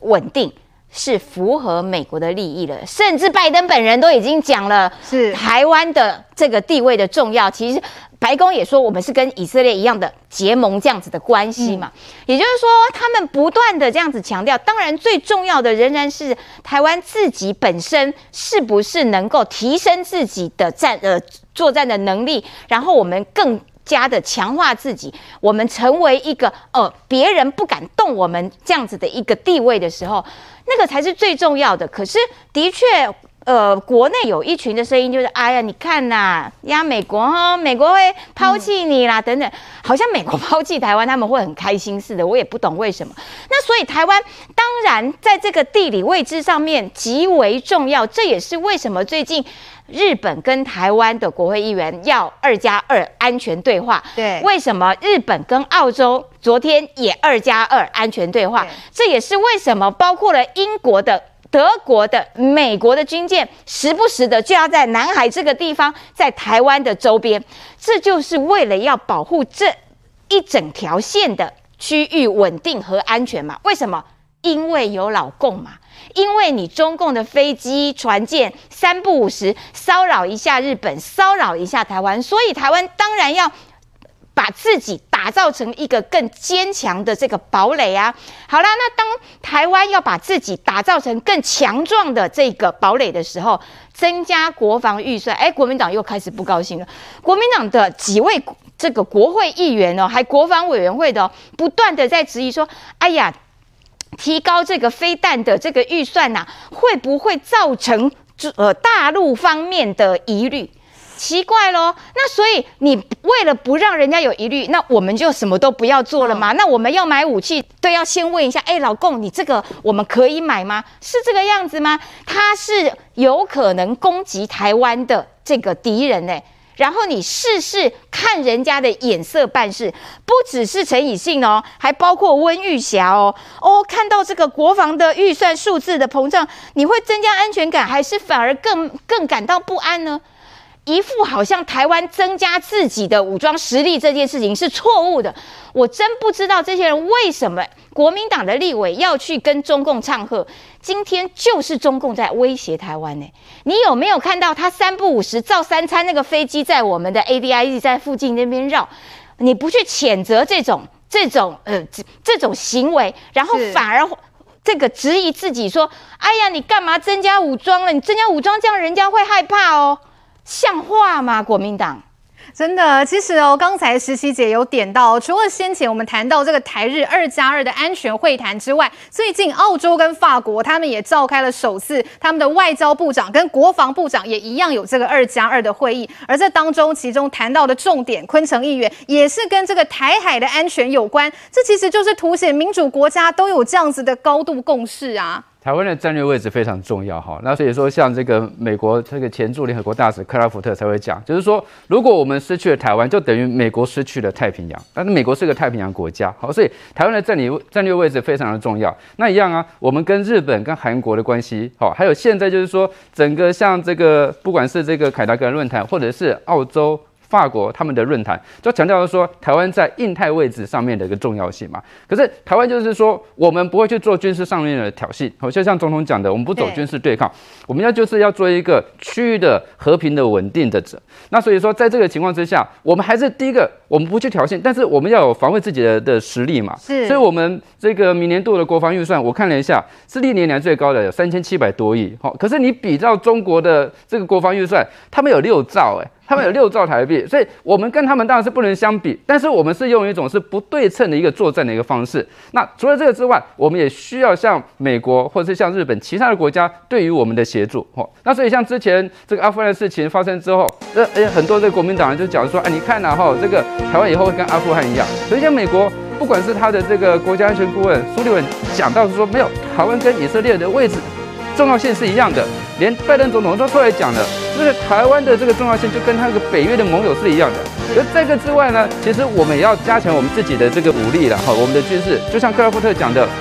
Speaker 15: 稳定。是符合美国的利益了，甚至拜登本人都已经讲了，是台湾的这个地位的重要。其实白宫也说，我们是跟以色列一样的结盟这样子的关系嘛。嗯、也就是说，他们不断的这样子强调，当然最重要的仍然是台湾自己本身是不是能够提升自己的战呃作战的能力，然后我们更加的强化自己，我们成为一个呃别人不敢动我们这样子的一个地位的时候。那个才是最重要的。可是，的确，呃，国内有一群的声音就是：哎呀，你看呐，压，美国哈，美国会抛弃你啦，等等，好像美国抛弃台湾，他们会很开心似的。我也不懂为什么。那所以，台湾当然在这个地理位置上面极为重要。这也是为什么最近。日本跟台湾的国会议员要二加二安全对话，对，为什么日本跟澳洲昨天也二加二安全对话？这也是为什么包括了英国的德国的、美国的军舰时不时的就要在南海这个地方，在台湾的周边，这就是为了要保护这一整条线的区域稳定和安全嘛？为什么？因为有老共嘛。因为你中共的飞机、船舰三不五时骚扰一下日本，骚扰一下台湾，所以台湾当然要把自己打造成一个更坚强的这个堡垒啊。好啦，那当台湾要把自己打造成更强壮的这个堡垒的时候，增加国防预算，哎，国民党又开始不高兴了。国民党的几位这个国会议员哦，还国防委员会的哦，不断的在质疑说，哎呀。提高这个飞弹的这个预算呐、啊，会不会造成呃大陆方面的疑虑？奇怪喽，那所以你为了不让人家有疑虑，那我们就什么都不要做了吗？那我们要买武器都要先问一下，哎，老公，你这个我们可以买吗？是这个样子吗？他是有可能攻击台湾的这个敌人呢。然后你试试看人家的眼色办事，不只是陈以信哦，还包括温玉霞哦哦，看到这个国防的预算数字的膨胀，你会增加安全感，还是反而更更感到不安呢？一副好像台湾增加自己的武装实力这件事情是错误的，我真不知道这些人为什么国民党的立委要去跟中共唱和。今天就是中共在威胁台湾呢，你有没有看到他三不五时造三餐那个飞机在我们的 ADIZ 在附近那边绕？你不去谴责这种这种呃这这种行为，然后反而这个质疑自己说：“哎呀，你干嘛增加武装了？你增加武装这样人家会害怕哦。”像话吗？国民党
Speaker 1: 真的，其实哦，刚才时齐姐有点到，除了先前我们谈到这个台日二加二的安全会谈之外，最近澳洲跟法国他们也召开了首次，他们的外交部长跟国防部长也一样有这个二加二的会议，而这当中其中谈到的重点，昆城议员也是跟这个台海的安全有关，这其实就是凸显民主国家都有这样子的高度共识啊。
Speaker 14: 台湾的战略位置非常重要哈，那所以说像这个美国这个前驻联合国大使克拉福特才会讲，就是说如果我们失去了台湾，就等于美国失去了太平洋。但是美国是个太平洋国家，好，所以台湾的战略战略位置非常的重要。那一样啊，我们跟日本跟韩国的关系，好，还有现在就是说整个像这个不管是这个凯达格兰论坛，或者是澳洲。法国他们的论坛就强调说，台湾在印太位置上面的一个重要性嘛。可是台湾就是说，我们不会去做军事上面的挑衅，好，就像总统讲的，我们不走军事对抗，我们要就是要做一个区域的和平的稳定的者。那所以说，在这个情况之下，我们还是第一个，我们不去挑衅，但是我们要有防卫自己的的实力嘛。是，所以我们这个明年度的国防预算，我看了一下，是历年来最高的，有三千七百多亿。好，可是你比照中国的这个国防预算，他们有六兆，哎。他们有六兆台币，所以我们跟他们当然是不能相比，但是我们是用一种是不对称的一个作战的一个方式。那除了这个之外，我们也需要像美国或者是像日本其他的国家对于我们的协助。哦，那所以像之前这个阿富汗事情发生之后，呃，诶，很多的国民党人就讲说，哎，你看呐，哈，这个台湾以后会跟阿富汗一样。所以像美国，不管是他的这个国家安全顾问苏利文讲到说，没有台湾跟以色列的位置。重要性是一样的，连拜登总统都出来讲了，这个台湾的这个重要性就跟他那个北约的盟友是一样的。而这个之外呢，其实我们也要加强我们自己的这个武力了哈，我们的军事，就像克拉夫特讲的，